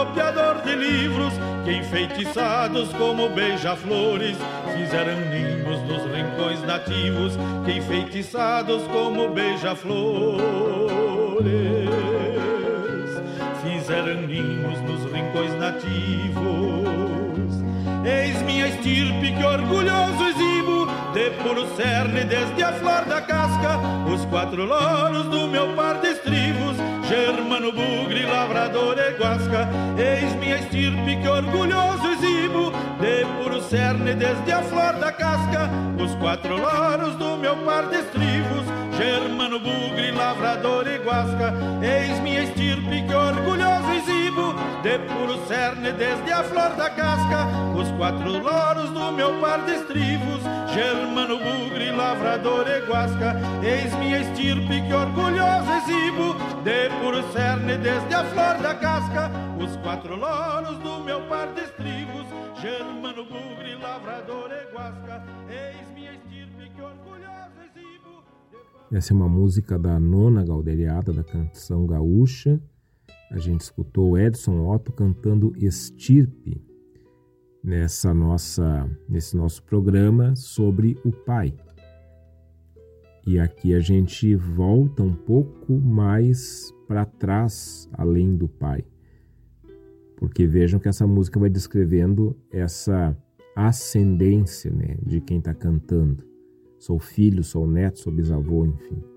Tropeador de livros que enfeitiçados como beija-flores fizeram ninhos nos rincões nativos que enfeitiçados como beija-flores fizeram ninhos nos rincões nativos. Eis minha estirpe que orgulhoso exibo de puro cerne desde a flor da casca os quatro loros do meu par de estribos Germano, bugre, lavrador e guasca Eis minha estirpe que orgulhoso exibo De puro cerne desde a flor da casca Os quatro loros do meu par de estribos Germano, bugre, lavrador e guasca Eis minha estirpe que orgulhoso exibo De puro cerne desde a flor da casca Os quatro loros do meu par de estribos Germano, bugre, lavrador e guasca Eis minha estirpe que orgulhoso exibo De puro cerne desde a flor da casca Os quatro loros do meu par de estribos Germano, bugre, lavrador e guasca Eis minha estirpe que orgulhoso exibo
Essa é uma música da nona galderiada da canção gaúcha a gente escutou Edson Otto cantando Estirpe nessa nossa nesse nosso programa sobre o pai. E aqui a gente volta um pouco mais para trás, além do pai. Porque vejam que essa música vai descrevendo essa ascendência né, de quem está cantando. Sou filho, sou neto, sou bisavô, enfim.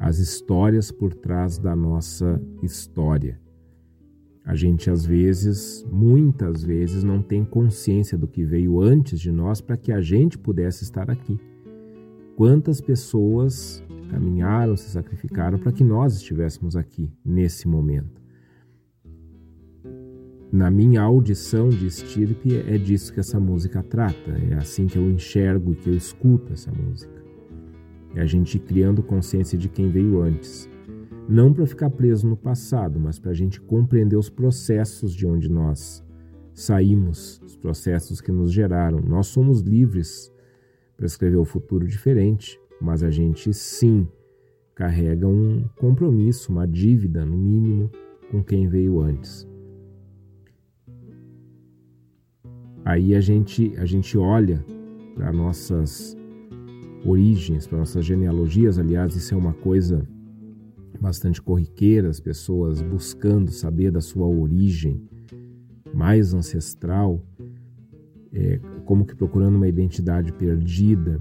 As histórias por trás da nossa história. A gente às vezes, muitas vezes, não tem consciência do que veio antes de nós para que a gente pudesse estar aqui. Quantas pessoas caminharam, se sacrificaram para que nós estivéssemos aqui nesse momento? Na minha audição de estirpe, é disso que essa música trata, é assim que eu enxergo e que eu escuto essa música. É a gente criando consciência de quem veio antes não para ficar preso no passado, mas para a gente compreender os processos de onde nós saímos, os processos que nos geraram. Nós somos livres para escrever o futuro diferente, mas a gente sim carrega um compromisso, uma dívida, no mínimo, com quem veio antes. Aí a gente, a gente olha para nossas origens, para nossas genealogias, aliás, isso é uma coisa bastante corriqueira, as pessoas buscando saber da sua origem mais ancestral, é, como que procurando uma identidade perdida.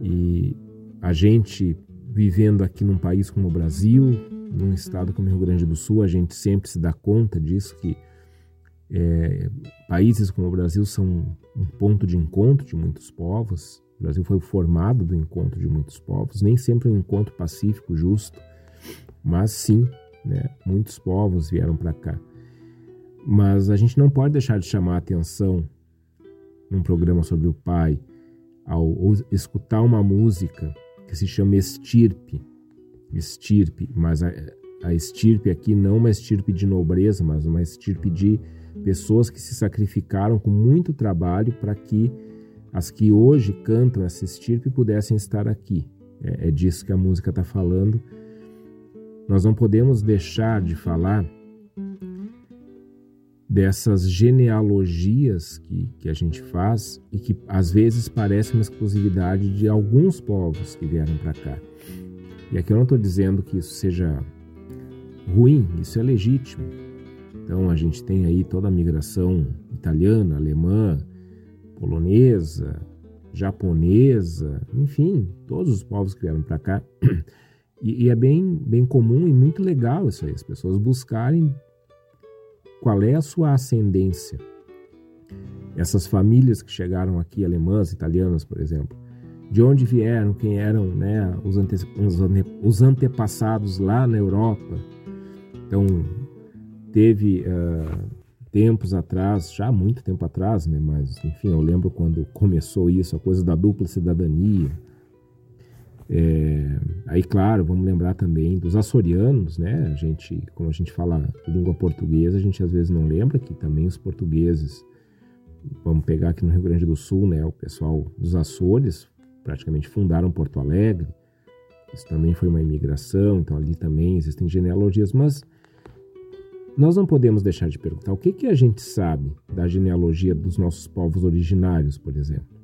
E a gente vivendo aqui num país como o Brasil, num estado como o Rio Grande do Sul, a gente sempre se dá conta disso que é, países como o Brasil são um ponto de encontro de muitos povos. O Brasil foi formado do encontro de muitos povos, nem sempre um encontro pacífico, justo, mas sim, né, muitos povos vieram para cá. Mas a gente não pode deixar de chamar a atenção num programa sobre o pai ao escutar uma música que se chama Estirpe. Estirpe, mas a, a estirpe aqui não uma estirpe de nobreza, mas uma estirpe de pessoas que se sacrificaram com muito trabalho para que as que hoje cantam essa estirpe pudessem estar aqui. É, é disso que a música está falando nós não podemos deixar de falar dessas genealogias que, que a gente faz e que às vezes parece uma exclusividade de alguns povos que vieram para cá. E aqui eu não estou dizendo que isso seja ruim, isso é legítimo. Então a gente tem aí toda a migração italiana, alemã, polonesa, japonesa, enfim, todos os povos que vieram para cá. E, e, é bem, bem comum e muito legal isso aí, as pessoas buscarem qual é a sua ascendência. Essas famílias que chegaram aqui, alemãs, italianas, por exemplo, de onde vieram, quem eram né, os, ante, os, os antepassados lá na Europa. Então, teve uh, tempos atrás, já há muito tempo atrás, né, mas enfim, eu lembro quando começou isso, a coisa da dupla cidadania. É, aí, claro, vamos lembrar também dos açorianos, né? A gente, como a gente fala língua portuguesa, a gente às vezes não lembra que também os portugueses, vamos pegar aqui no Rio Grande do Sul, né? O pessoal dos Açores praticamente fundaram Porto Alegre. Isso também foi uma imigração, então ali também existem genealogias, mas nós não podemos deixar de perguntar o que, que a gente sabe da genealogia dos nossos povos originários, por exemplo,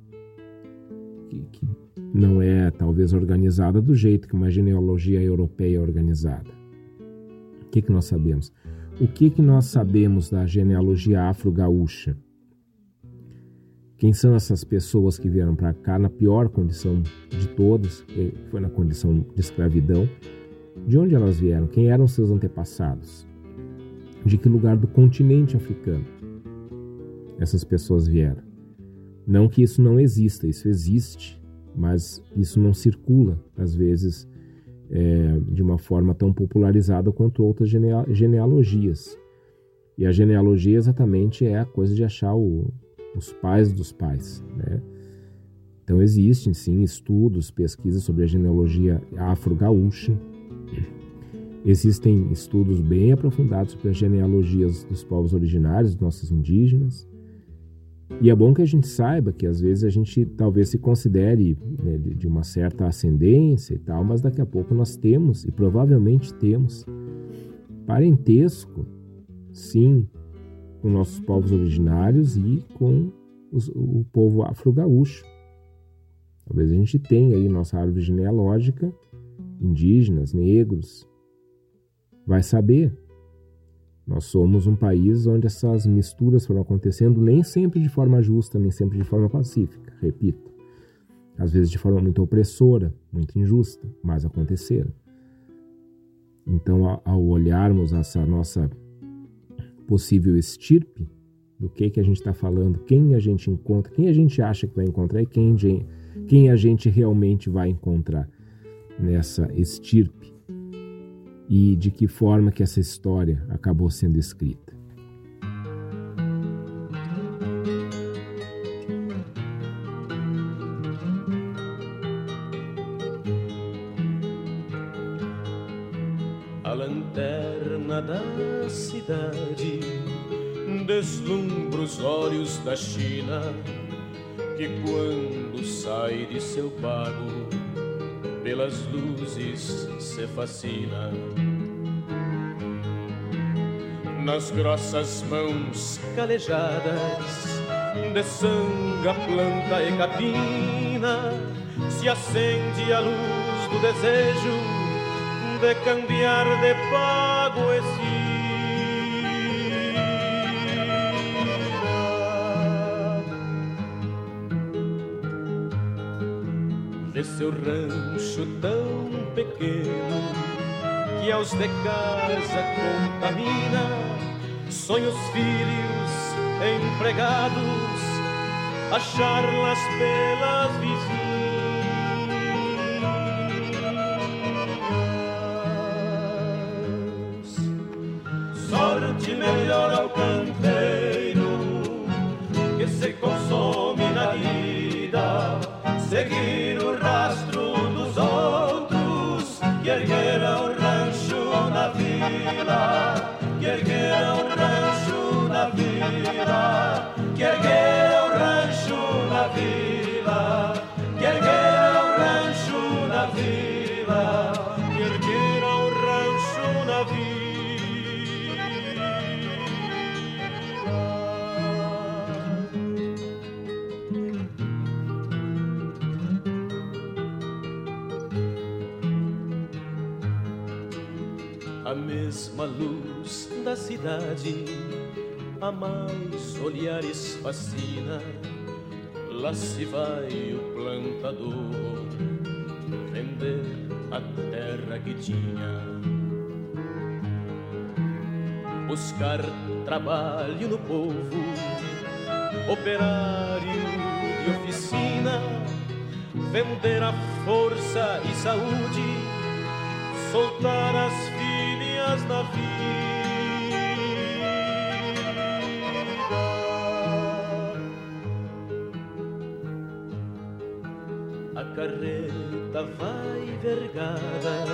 que, que não é talvez organizada do jeito que uma genealogia europeia é organizada. O que, que nós sabemos? O que, que nós sabemos da genealogia afro-gaúcha? Quem são essas pessoas que vieram para cá na pior condição de todas, que foi na condição de escravidão? De onde elas vieram? Quem eram seus antepassados? De que lugar do continente africano essas pessoas vieram? Não que isso não exista, isso existe, mas isso não circula, às vezes, é, de uma forma tão popularizada quanto outras genealogias. E a genealogia exatamente é a coisa de achar o, os pais dos pais. Né? Então existem sim estudos, pesquisas sobre a genealogia afro-gaúcha. Existem estudos bem aprofundados sobre as genealogias dos povos originários, dos nossos indígenas. E é bom que a gente saiba que às vezes a gente talvez se considere né, de uma certa ascendência e tal, mas daqui a pouco nós temos, e provavelmente temos, parentesco, sim, com nossos povos originários e com os, o povo afro-gaúcho. Talvez a gente tenha aí nossa árvore genealógica, indígenas, negros. Vai saber. Nós somos um país onde essas misturas foram acontecendo nem sempre de forma justa, nem sempre de forma pacífica, repito. Às vezes de forma muito opressora, muito injusta, mas aconteceram. Então, ao olharmos essa nossa possível estirpe do que que a gente está falando, quem a gente encontra, quem a gente acha que vai encontrar e quem, quem a gente realmente vai encontrar nessa estirpe e de que forma que essa história acabou sendo escrita.
Fascina. Nas grossas mãos calejadas de sanga, planta e capina se acende a luz do desejo de cambiar de pago esse seu rancho tão pequeno que aos de casa contamina. Sonhos filhos empregados a charlas pelas vizinhas. Sorte melhor cidade, a mais olhares fascina. Lá se vai o plantador vender a terra que tinha. Buscar trabalho no povo, operário de oficina, vender a força e saúde, soltar as filhas na vida. Vai vergada,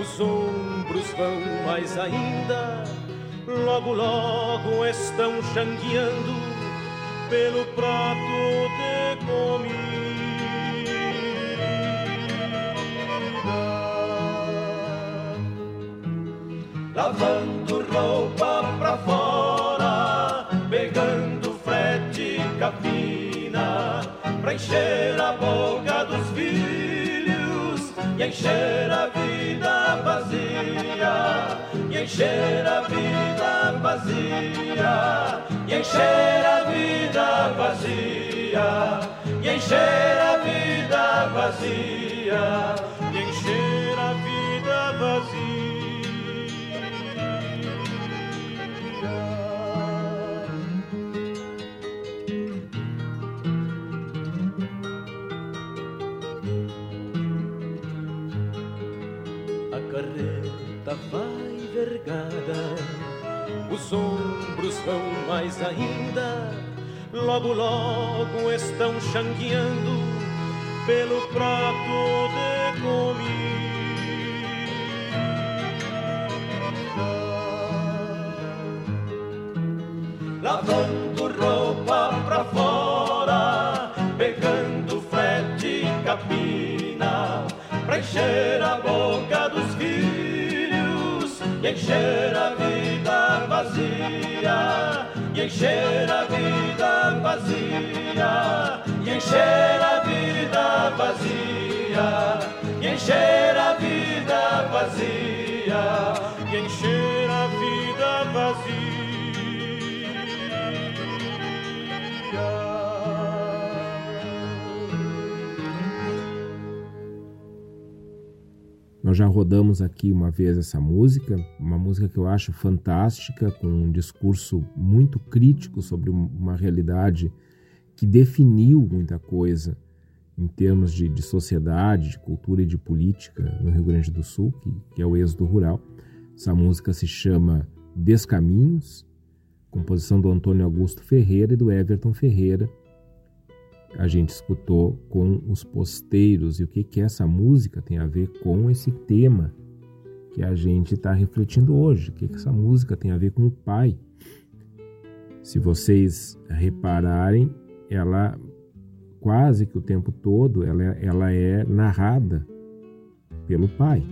os ombros vão mais ainda, logo, logo estão changueando pelo prato de comida. lavando roupa encher a vida vazia, e encher a vida vazia, e encher a vida vazia, e encher a vida vazia, vão mais ainda, logo, logo estão changueando pelo prato de comida. Vazia, e encher a vida vazia.
Nós já rodamos aqui uma vez essa música, uma música que eu acho fantástica, com um discurso muito crítico sobre uma realidade que definiu muita coisa em termos de, de sociedade, de cultura e de política no Rio Grande do Sul, que, que é o êxodo rural. Essa música se chama Descaminhos, composição do Antônio Augusto Ferreira e do Everton Ferreira, a gente escutou com os posteiros e o que, que essa música tem a ver com esse tema que a gente está refletindo hoje. O que, que essa música tem a ver com o pai? Se vocês repararem, ela quase que o tempo todo ela, ela é narrada pelo pai.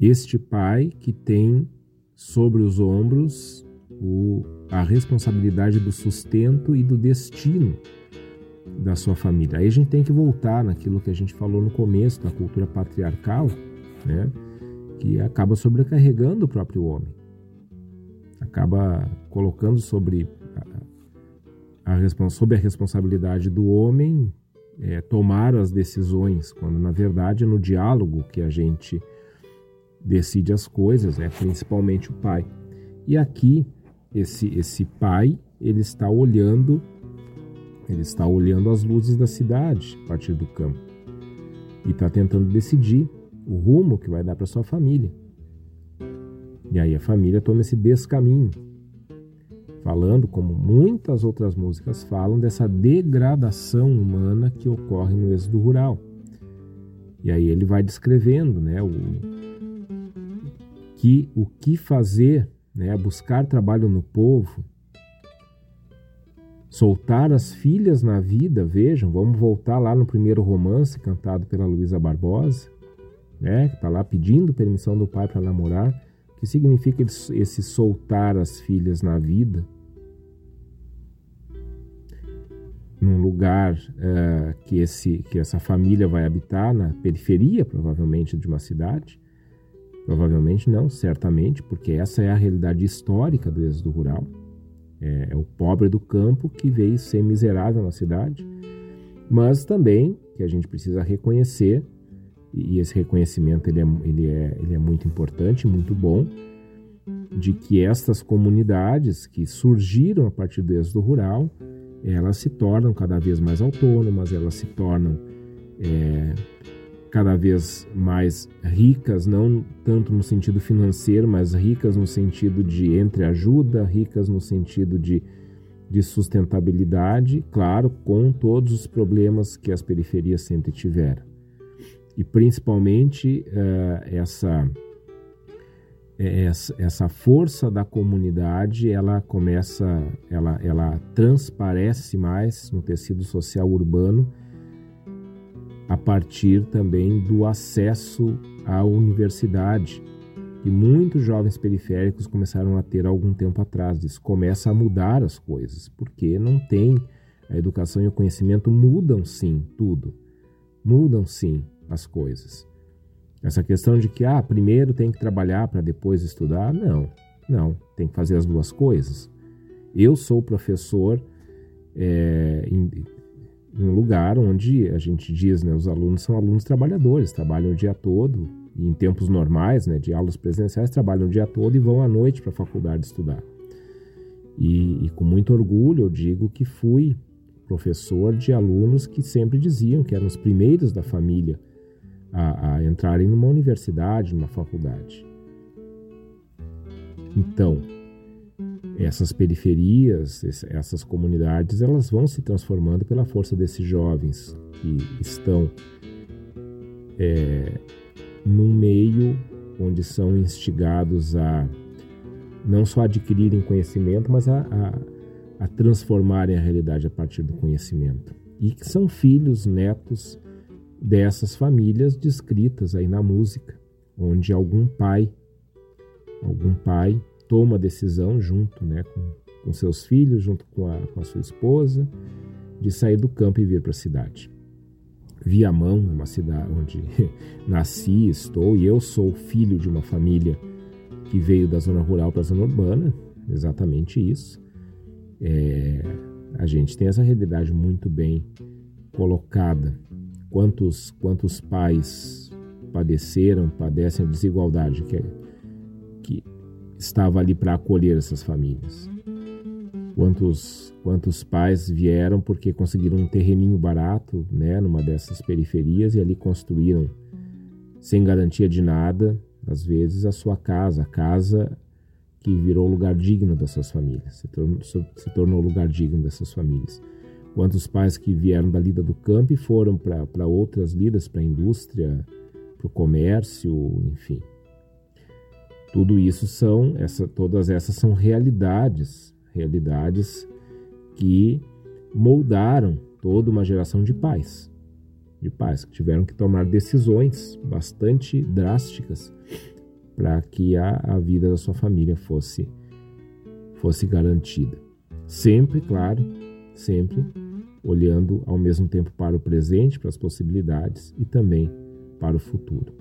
Este pai que tem sobre os ombros o a responsabilidade do sustento e do destino da sua família. Aí a gente tem que voltar naquilo que a gente falou no começo da cultura patriarcal, né? que acaba sobrecarregando o próprio homem, acaba colocando sobre a, sobre a responsabilidade do homem é, tomar as decisões, quando na verdade é no diálogo que a gente decide as coisas, é principalmente o pai. E aqui esse esse pai ele está olhando ele está olhando as luzes da cidade a partir do campo e está tentando decidir o rumo que vai dar para sua família. E aí a família toma esse descaminho, falando como muitas outras músicas falam dessa degradação humana que ocorre no êxodo rural. E aí ele vai descrevendo, né, o que o que fazer né, buscar trabalho no povo, soltar as filhas na vida, vejam, vamos voltar lá no primeiro romance cantado pela Luísa Barbosa, né, que está lá pedindo permissão do pai para namorar, que significa esse soltar as filhas na vida, num lugar uh, que, esse, que essa família vai habitar, na periferia, provavelmente, de uma cidade, Provavelmente não, certamente, porque essa é a realidade histórica do êxodo rural. É, é o pobre do campo que veio ser miserável na cidade, mas também que a gente precisa reconhecer, e esse reconhecimento ele é, ele é, ele é muito importante, muito bom, de que estas comunidades que surgiram a partir do êxodo rural, elas se tornam cada vez mais autônomas, elas se tornam é, cada vez mais ricas, não tanto no sentido financeiro, mas ricas no sentido de entreajuda, ricas no sentido de, de sustentabilidade, claro, com todos os problemas que as periferias sempre tiveram. E principalmente uh, essa, essa, essa força da comunidade, ela começa, ela, ela transparece mais no tecido social urbano a partir também do acesso à universidade, que muitos jovens periféricos começaram a ter algum tempo atrás. Isso começa a mudar as coisas, porque não tem a educação e o conhecimento mudam sim tudo, mudam sim as coisas. Essa questão de que ah, primeiro tem que trabalhar para depois estudar, não, não, tem que fazer as duas coisas. Eu sou professor é, um lugar onde a gente diz, né, os alunos são alunos trabalhadores, trabalham o dia todo, em tempos normais, né, de aulas presenciais, trabalham o dia todo e vão à noite para a faculdade estudar. E, e, com muito orgulho eu digo que fui professor de alunos que sempre diziam que eram os primeiros da família a, a entrarem numa universidade, numa faculdade. Então, essas periferias, essas comunidades, elas vão se transformando pela força desses jovens que estão é, num meio onde são instigados a não só adquirirem conhecimento, mas a, a, a transformarem a realidade a partir do conhecimento. E que são filhos, netos dessas famílias descritas aí na música, onde algum pai, algum pai toma a decisão junto né, com, com seus filhos, junto com a, com a sua esposa, de sair do campo e vir para a cidade. Viamão é uma cidade onde (laughs) nasci, estou, e eu sou filho de uma família que veio da zona rural para a zona urbana, exatamente isso. É, a gente tem essa realidade muito bem colocada. Quantos, quantos pais padeceram, padecem a desigualdade que, que estava ali para acolher essas famílias. Quantos, quantos pais vieram porque conseguiram um terreninho barato, né, numa dessas periferias e ali construíram sem garantia de nada, às vezes a sua casa, a casa que virou lugar digno das suas famílias, se tornou, se tornou lugar digno dessas famílias. Quantos pais que vieram da lida do campo e foram para outras lidas, para a indústria, para o comércio, enfim. Tudo isso são, essa, todas essas são realidades, realidades que moldaram toda uma geração de pais, de pais que tiveram que tomar decisões bastante drásticas para que a, a vida da sua família fosse fosse garantida. Sempre, claro, sempre olhando ao mesmo tempo para o presente, para as possibilidades e também para o futuro.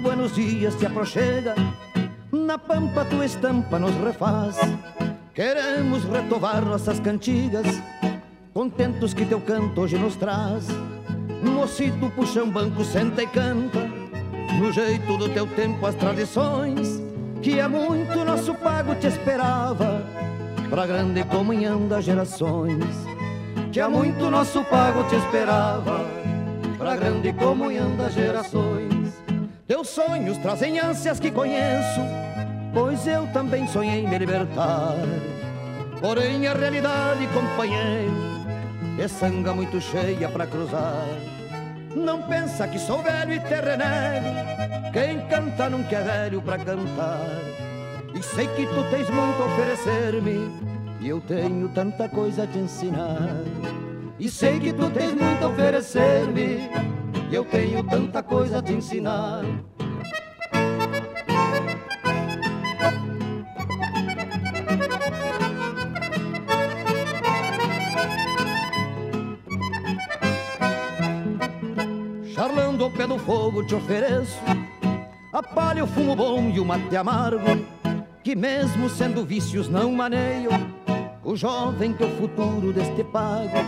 buenos dias te aproxega, na pampa tua estampa nos refaz. Queremos retovar nossas cantigas, contentos que teu canto hoje nos traz. Mocito puxa um banco, senta e canta, no jeito do teu tempo as tradições, que há muito nosso pago te esperava, pra grande comunhão das gerações. Que há muito nosso pago te esperava, pra grande comunhão das gerações. Teus sonhos trazem ânsias que conheço, pois eu também sonhei me libertar. Porém a realidade, companheiro, é sanga muito cheia para cruzar. Não pensa que sou velho e terrenego, quem canta nunca é velho para cantar. E sei que tu tens muito a oferecer-me, e eu tenho tanta coisa a te ensinar. E sei que tu tens muito a oferecer-me e eu tenho tanta coisa a te ensinar. Charlando ao pé do fogo te ofereço a palha, o fumo bom e o mate amargo, que mesmo sendo vícios não maneio, o jovem que é o futuro deste pago.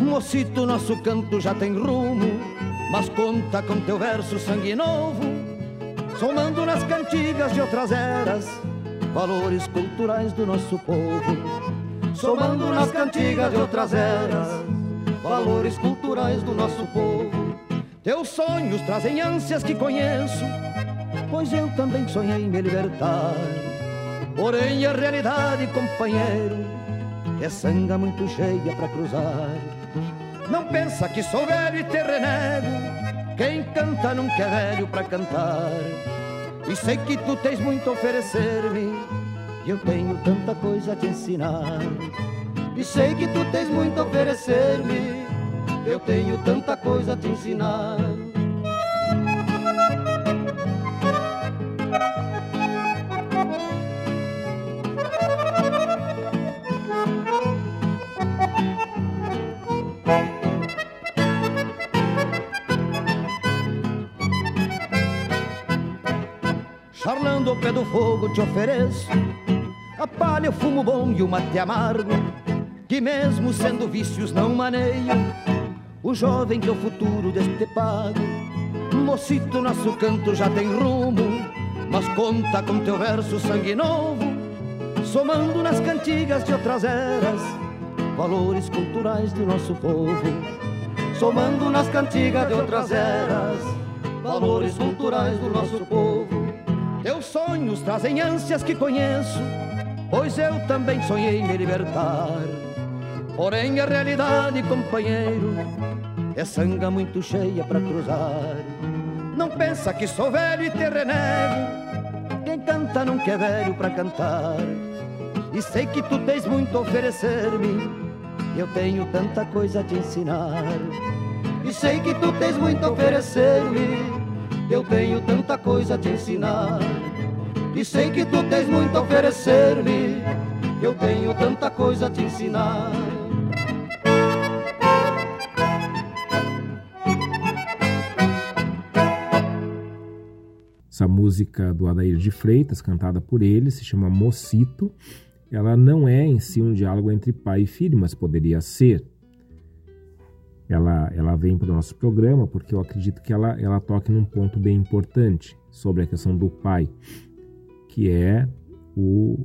Mocito, nosso canto já tem rumo, mas conta com teu verso sangue novo, somando nas cantigas de outras eras, valores culturais do nosso povo. Somando nas cantigas de outras eras, valores culturais do nosso povo. Teus sonhos trazem ânsias que conheço, pois eu também sonhei me libertar. Porém a realidade, companheiro, é sanga muito cheia para cruzar. Não pensa que sou velho e te renego, quem canta nunca é velho para cantar. E sei que tu tens muito a oferecer-me, e eu tenho tanta coisa a te ensinar. E sei que tu tens muito a oferecer-me, eu tenho tanta coisa a te ensinar. Charlando ao pé do fogo te ofereço a palha, o fumo bom e o mate amargo, que mesmo sendo vícios não maneio, o jovem que é o futuro deste pago. Mocito, nosso canto já tem rumo, mas conta com teu verso sangue novo, somando nas cantigas de outras eras, valores culturais do nosso povo. Somando nas cantigas de outras eras, valores culturais do nosso povo. Teus sonhos trazem ânsias que conheço, pois eu também sonhei me libertar. Porém a realidade, companheiro, é sanga muito cheia para cruzar. Não pensa que sou velho e te renego, quem canta não quer velho para cantar. E sei que tu tens muito a oferecer-me, eu tenho tanta coisa a te ensinar. E sei que tu tens muito a oferecer-me, eu tenho tanta coisa a te ensinar. E sei que tu tens muito a oferecer-me, eu tenho tanta coisa a te ensinar.
Essa música do Adair de Freitas, cantada por ele, se chama Mocito. Ela não é em si um diálogo entre pai e filho, mas poderia ser. Ela, ela vem para o nosso programa porque eu acredito que ela, ela toque num ponto bem importante sobre a questão do pai, que é o,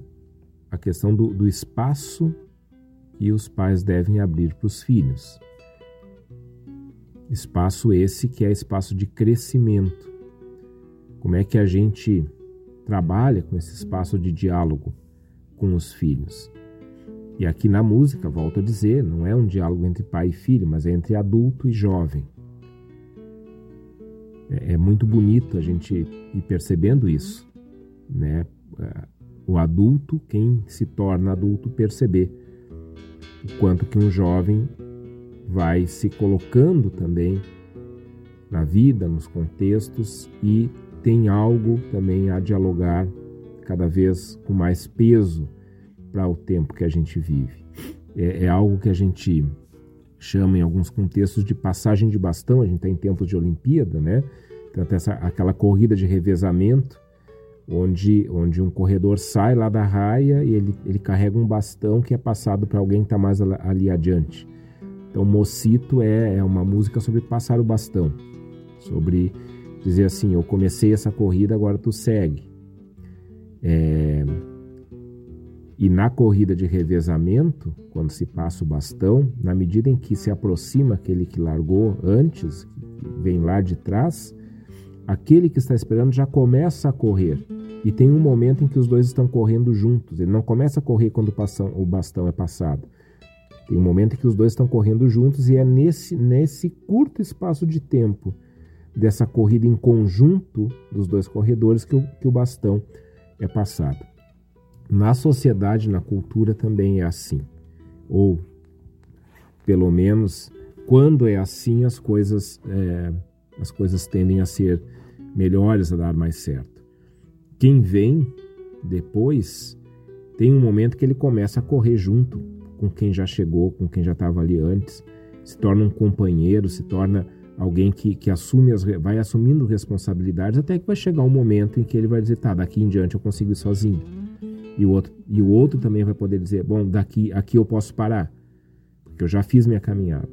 a questão do, do espaço que os pais devem abrir para os filhos. Espaço esse que é espaço de crescimento como é que a gente trabalha com esse espaço de diálogo com os filhos? E aqui na música, volto a dizer, não é um diálogo entre pai e filho, mas é entre adulto e jovem. É, é muito bonito a gente ir percebendo isso, né? O adulto, quem se torna adulto, perceber o quanto que um jovem vai se colocando também na vida, nos contextos e tem algo também a dialogar cada vez com mais peso para o tempo que a gente vive. É, é, algo que a gente chama em alguns contextos de passagem de bastão, a gente está em tempos de Olimpíada, né? Então, essa, aquela corrida de revezamento, onde, onde um corredor sai lá da raia e ele, ele carrega um bastão que é passado para alguém que está mais ali adiante. Então, Mocito é, é uma música sobre passar o bastão, sobre dizer assim: eu comecei essa corrida, agora tu segue. É... E na corrida de revezamento, quando se passa o bastão, na medida em que se aproxima aquele que largou antes, vem lá de trás, aquele que está esperando já começa a correr. E tem um momento em que os dois estão correndo juntos. Ele não começa a correr quando o bastão é passado. Tem um momento em que os dois estão correndo juntos e é nesse, nesse curto espaço de tempo dessa corrida em conjunto dos dois corredores que o, que o bastão é passado. Na sociedade, na cultura também é assim. Ou, pelo menos, quando é assim, as coisas, é, as coisas tendem a ser melhores, a dar mais certo. Quem vem depois tem um momento que ele começa a correr junto com quem já chegou, com quem já estava ali antes, se torna um companheiro, se torna alguém que, que assume as, vai assumindo responsabilidades até que vai chegar um momento em que ele vai dizer, tá, daqui em diante eu consigo ir sozinho. E o outro, e o outro também vai poder dizer, bom, daqui aqui eu posso parar, porque eu já fiz minha caminhada.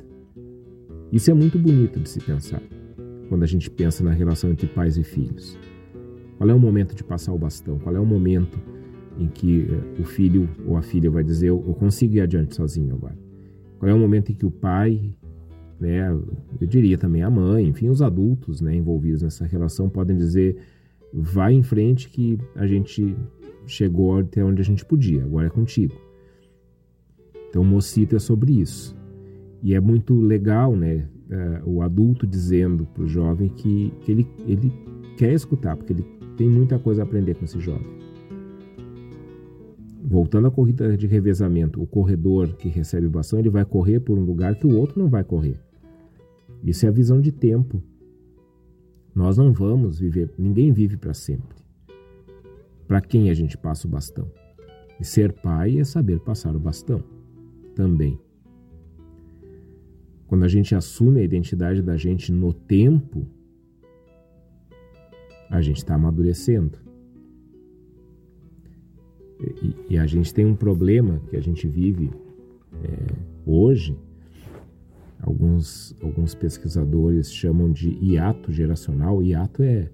Isso é muito bonito de se pensar, quando a gente pensa na relação entre pais e filhos. Qual é o momento de passar o bastão? Qual é o momento em que eh, o filho ou a filha vai dizer, eu consigo ir adiante sozinho agora? Qual é o momento em que o pai né, eu diria também a mãe, enfim, os adultos né, envolvidos nessa relação podem dizer: vai em frente que a gente chegou até onde a gente podia, agora é contigo. Então, o Mocito é sobre isso. E é muito legal, né, é, o adulto dizendo para o jovem que, que ele, ele quer escutar, porque ele tem muita coisa a aprender com esse jovem. Voltando à corrida de revezamento, o corredor que recebe o bastão, ele vai correr por um lugar que o outro não vai correr. Isso é a visão de tempo. Nós não vamos viver, ninguém vive para sempre. Para quem a gente passa o bastão? E ser pai é saber passar o bastão também. Quando a gente assume a identidade da gente no tempo, a gente está amadurecendo. E, e, a gente tem um problema que a gente vive é, hoje, alguns, alguns pesquisadores chamam de hiato geracional. Hiato é,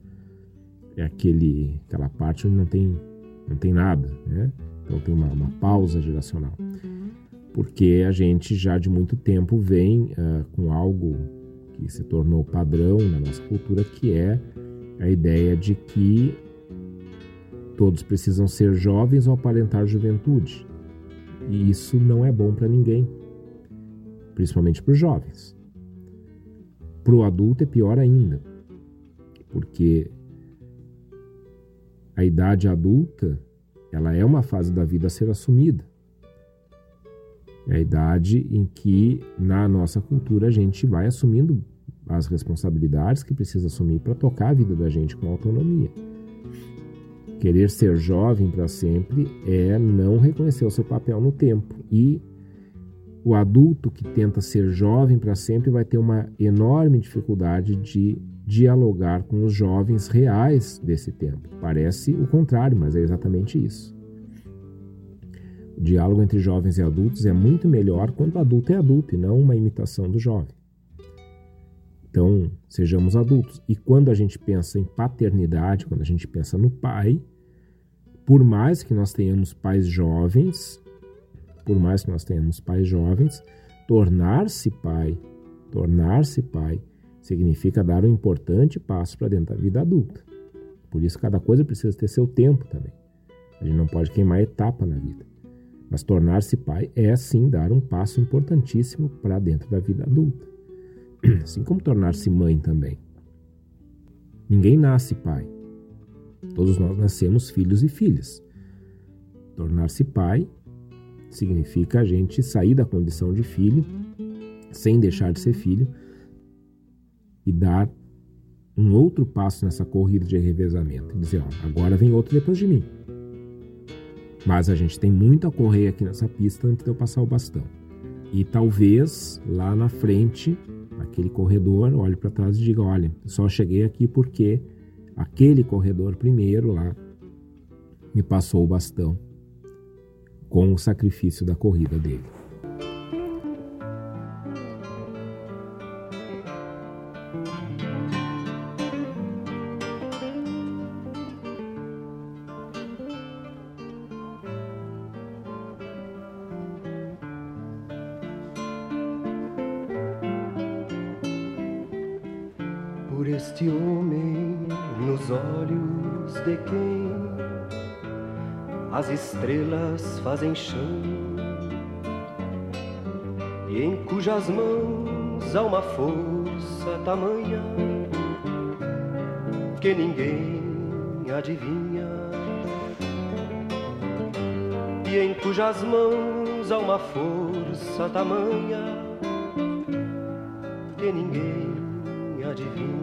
é aquele, aquela parte onde não tem, não tem nada, né? Então tem uma, uma pausa geracional. Porque a gente já de muito tempo vem uh, com algo que se tornou padrão na nossa cultura, que é a ideia de que todos precisam ser jovens ou aparentar juventude. E isso não é bom para ninguém principalmente para os jovens. Para o adulto é pior ainda, porque a idade adulta ela é uma fase da vida a ser assumida. É a idade em que, na nossa cultura, a gente vai assumindo as responsabilidades que precisa assumir para tocar a vida da gente com autonomia. Querer ser jovem para sempre é não reconhecer o seu papel no tempo e o adulto que tenta ser jovem para sempre vai ter uma enorme dificuldade de dialogar com os jovens reais desse tempo. Parece o contrário, mas é exatamente isso. O diálogo entre jovens e adultos é muito melhor quando o adulto é adulto e não uma imitação do jovem. Então, sejamos adultos. E quando a gente pensa em paternidade, quando a gente pensa no pai, por mais que nós tenhamos pais jovens, por mais que nós tenhamos pais jovens, tornar-se pai, tornar-se pai, significa dar um importante passo para dentro da vida adulta. Por isso, cada coisa precisa ter seu tempo também. A gente não pode queimar etapa na vida. Mas tornar-se pai é, sim, dar um passo importantíssimo para dentro da vida adulta. (clears throat) Assim como tornar-se mãe também. Ninguém nasce pai. Todos nós nascemos filhos e filhas. Tornar-se pai significa a gente sair da condição de filho, sem deixar de ser filho, e dar um outro passo nessa corrida de revezamento. E dizer, ó, agora vem outro depois de mim. Mas a gente tem muito a correr aqui nessa pista antes de eu passar o bastão. E talvez lá na frente, aquele corredor olhe para trás e diga: olha, só cheguei aqui porque aquele corredor primeiro lá me passou o bastão com o sacrifício da corrida dele.
Por este homem nos olhos de quem as estrelas fazem chão e em cujas mãos há uma força tamanha que ninguém adivinha. E em cujas mãos há uma força tamanha que ninguém adivinha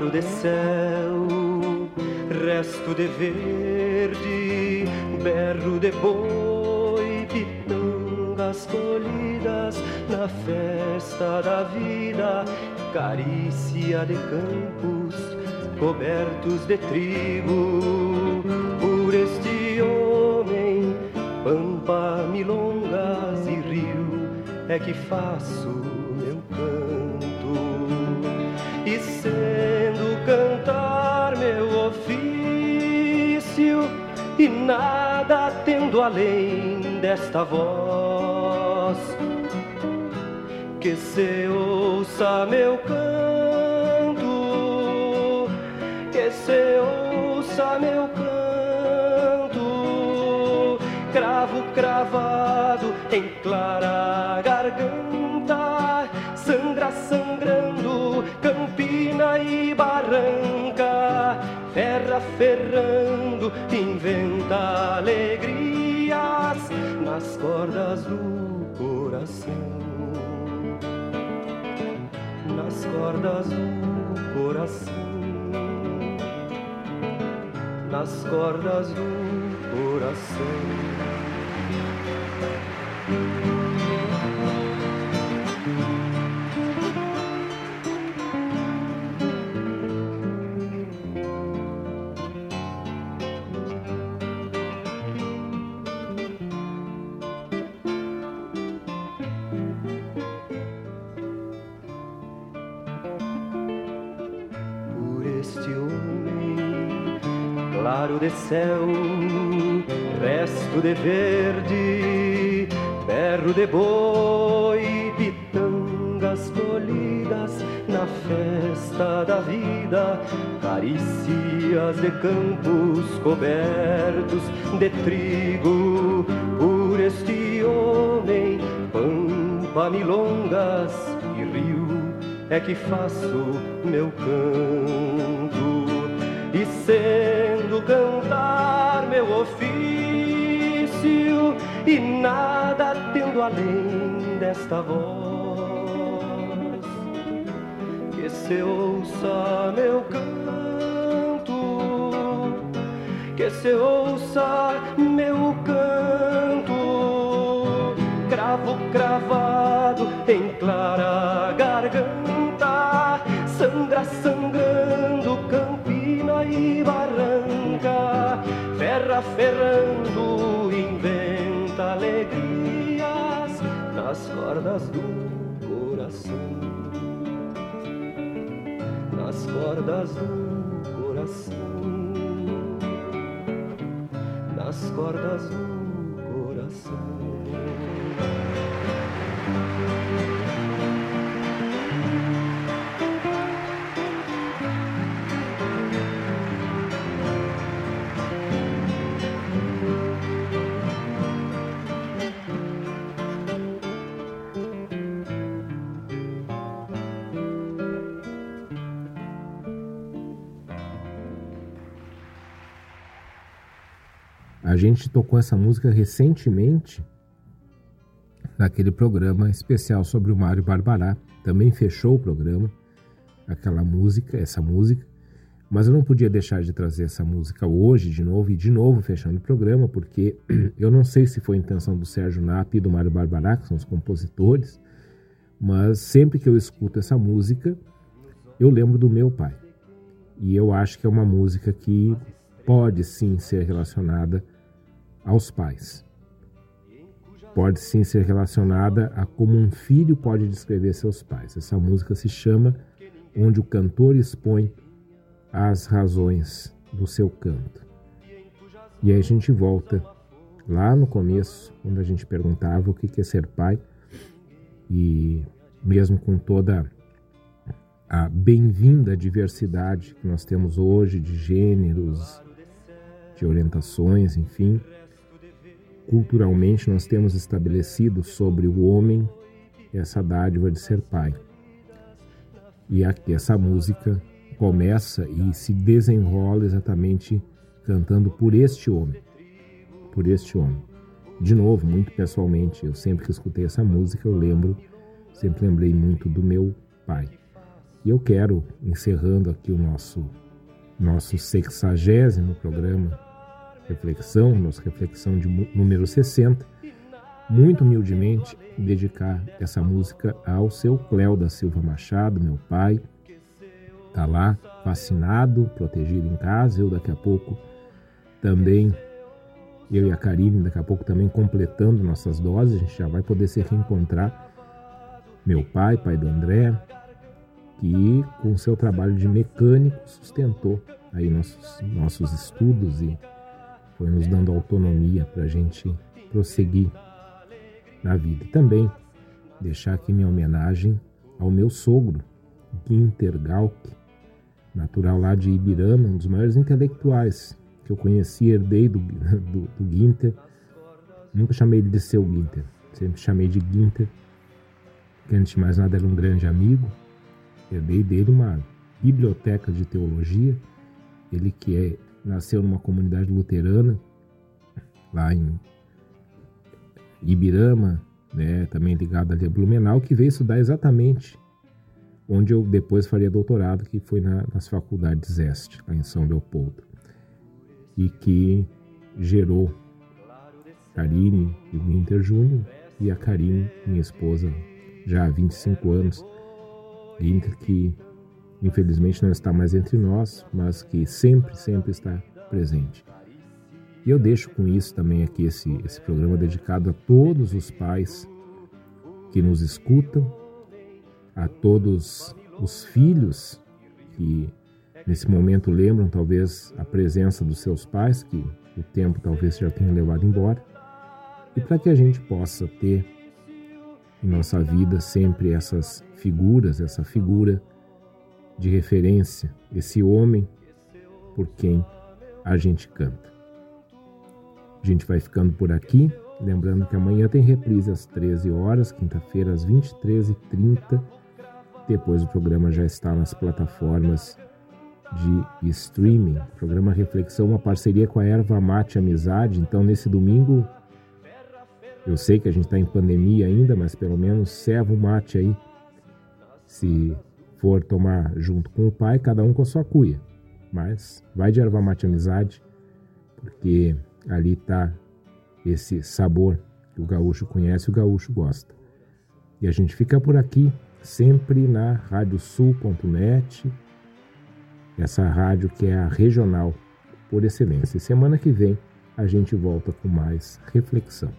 claro de céu, resto de verde, berro de boi,
pitangas colhidas na festa da vida, carícia de campos cobertos de trigo. Por este homem, pampa, milongas e rio, é que faço desta voz, este homem, claro de céu, resto de verde, berro de boi, pitangas colhidas na festa da vida, carícias de campos cobertos de trigo, por este homem, pampa, milongas e rio é que faço meu canto. E sendo cantar meu ofício e nada tendo além desta voz. Que se ouça meu canto que se ouça meu canto. Cravo cravado em clara garganta sangra sangrando campina e barranca ferra ferrando alegrias nas cordas do coração. Nas cordas do coração. Nas cordas do coração
gente tocou essa música recentemente naquele programa especial sobre o Mário Barbará. Também fechou o programa, aquela música, essa música. Mas eu não podia deixar de trazer essa música hoje de novo e de novo fechando o programa, porque (clears throat) eu não sei se foi a intenção do Sérgio Nap e do Mário Barbará, que são os compositores, mas sempre que eu escuto essa música, eu lembro do meu pai. E eu acho que é uma música que pode sim ser relacionada aos pais. Pode sim ser relacionada a como um filho pode descrever seus pais. Essa música se chama Onde o Cantor Expõe as Razões do Seu Canto. E aí a gente volta lá no começo, onde a gente perguntava o que é ser pai, e mesmo com toda a bem-vinda diversidade que nós temos hoje de gêneros, de orientações, enfim. Culturalmente, nós temos estabelecido sobre o homem essa dádiva de ser pai. E aqui essa música começa e se desenrola exatamente cantando por este homem. Por este homem. De novo, muito pessoalmente, eu sempre que escutei essa música, eu lembro, sempre lembrei muito do meu pai. E eu quero, encerrando aqui o nosso nosso sexagésimo programa Reflexão, nossa reflexão de número 60, muito humildemente, dedicar essa música ao seu Cléo da Silva Machado, meu pai. Está lá, vacinado, protegido em casa. Eu daqui a pouco também, eu e a Karine, daqui a pouco também completando nossas doses. A gente já vai poder se reencontrar. Meu pai, pai do André, que com seu trabalho de mecânico sustentou aí nossos, nossos estudos e foi nos dando autonomia para a gente prosseguir na vida. Também deixar aqui minha homenagem ao meu sogro, Ginter Galk, natural lá de Ibirama, um dos maiores intelectuais que eu conheci, herdei do, (laughs) do, do Ginter. Nunca chamei ele de seu Ginter, sempre chamei de Ginter, que antes de mais nada era um grande amigo. Herdei dele uma biblioteca de teologia, ele que é nasceu numa comunidade luterana, lá em Ibirama, né, também ligado ali a Blumenau, que veio estudar exatamente onde eu depois faria doutorado, que foi na, nas faculdades Este, lá em São Leopoldo, e que gerou Karine e Winter Júnior, e a Karine, minha esposa, já há 25 anos, Winter que infelizmente não está mais entre nós, mas que sempre, sempre está presente. E eu deixo com isso também aqui esse, esse programa dedicado a todos os pais que nos escutam, a todos os filhos que nesse momento lembram talvez a presença dos seus pais, que o tempo talvez já tenha levado embora, e para que a gente possa ter em nossa vida sempre essas figuras, essa figura de referência, esse homem por quem a gente canta. A gente vai ficando por aqui, lembrando que amanhã tem reprise às 13 horas, quinta-feira às 23h30. Depois o programa já está nas plataformas de streaming. Programa Reflexão, uma parceria com a Erva Mate Amizade. Então, nesse domingo, eu sei que a gente está em pandemia ainda, mas pelo menos serva o mate aí. Se for tomar junto com o pai, cada um com a sua cuia. Mas vai de erva mate amizade, porque ali está esse sabor que o gaúcho conhece e o gaúcho gosta. E a gente fica por aqui, sempre na radiosul.net, essa rádio que é a regional por excelência. E semana que vem a gente volta com mais reflexão.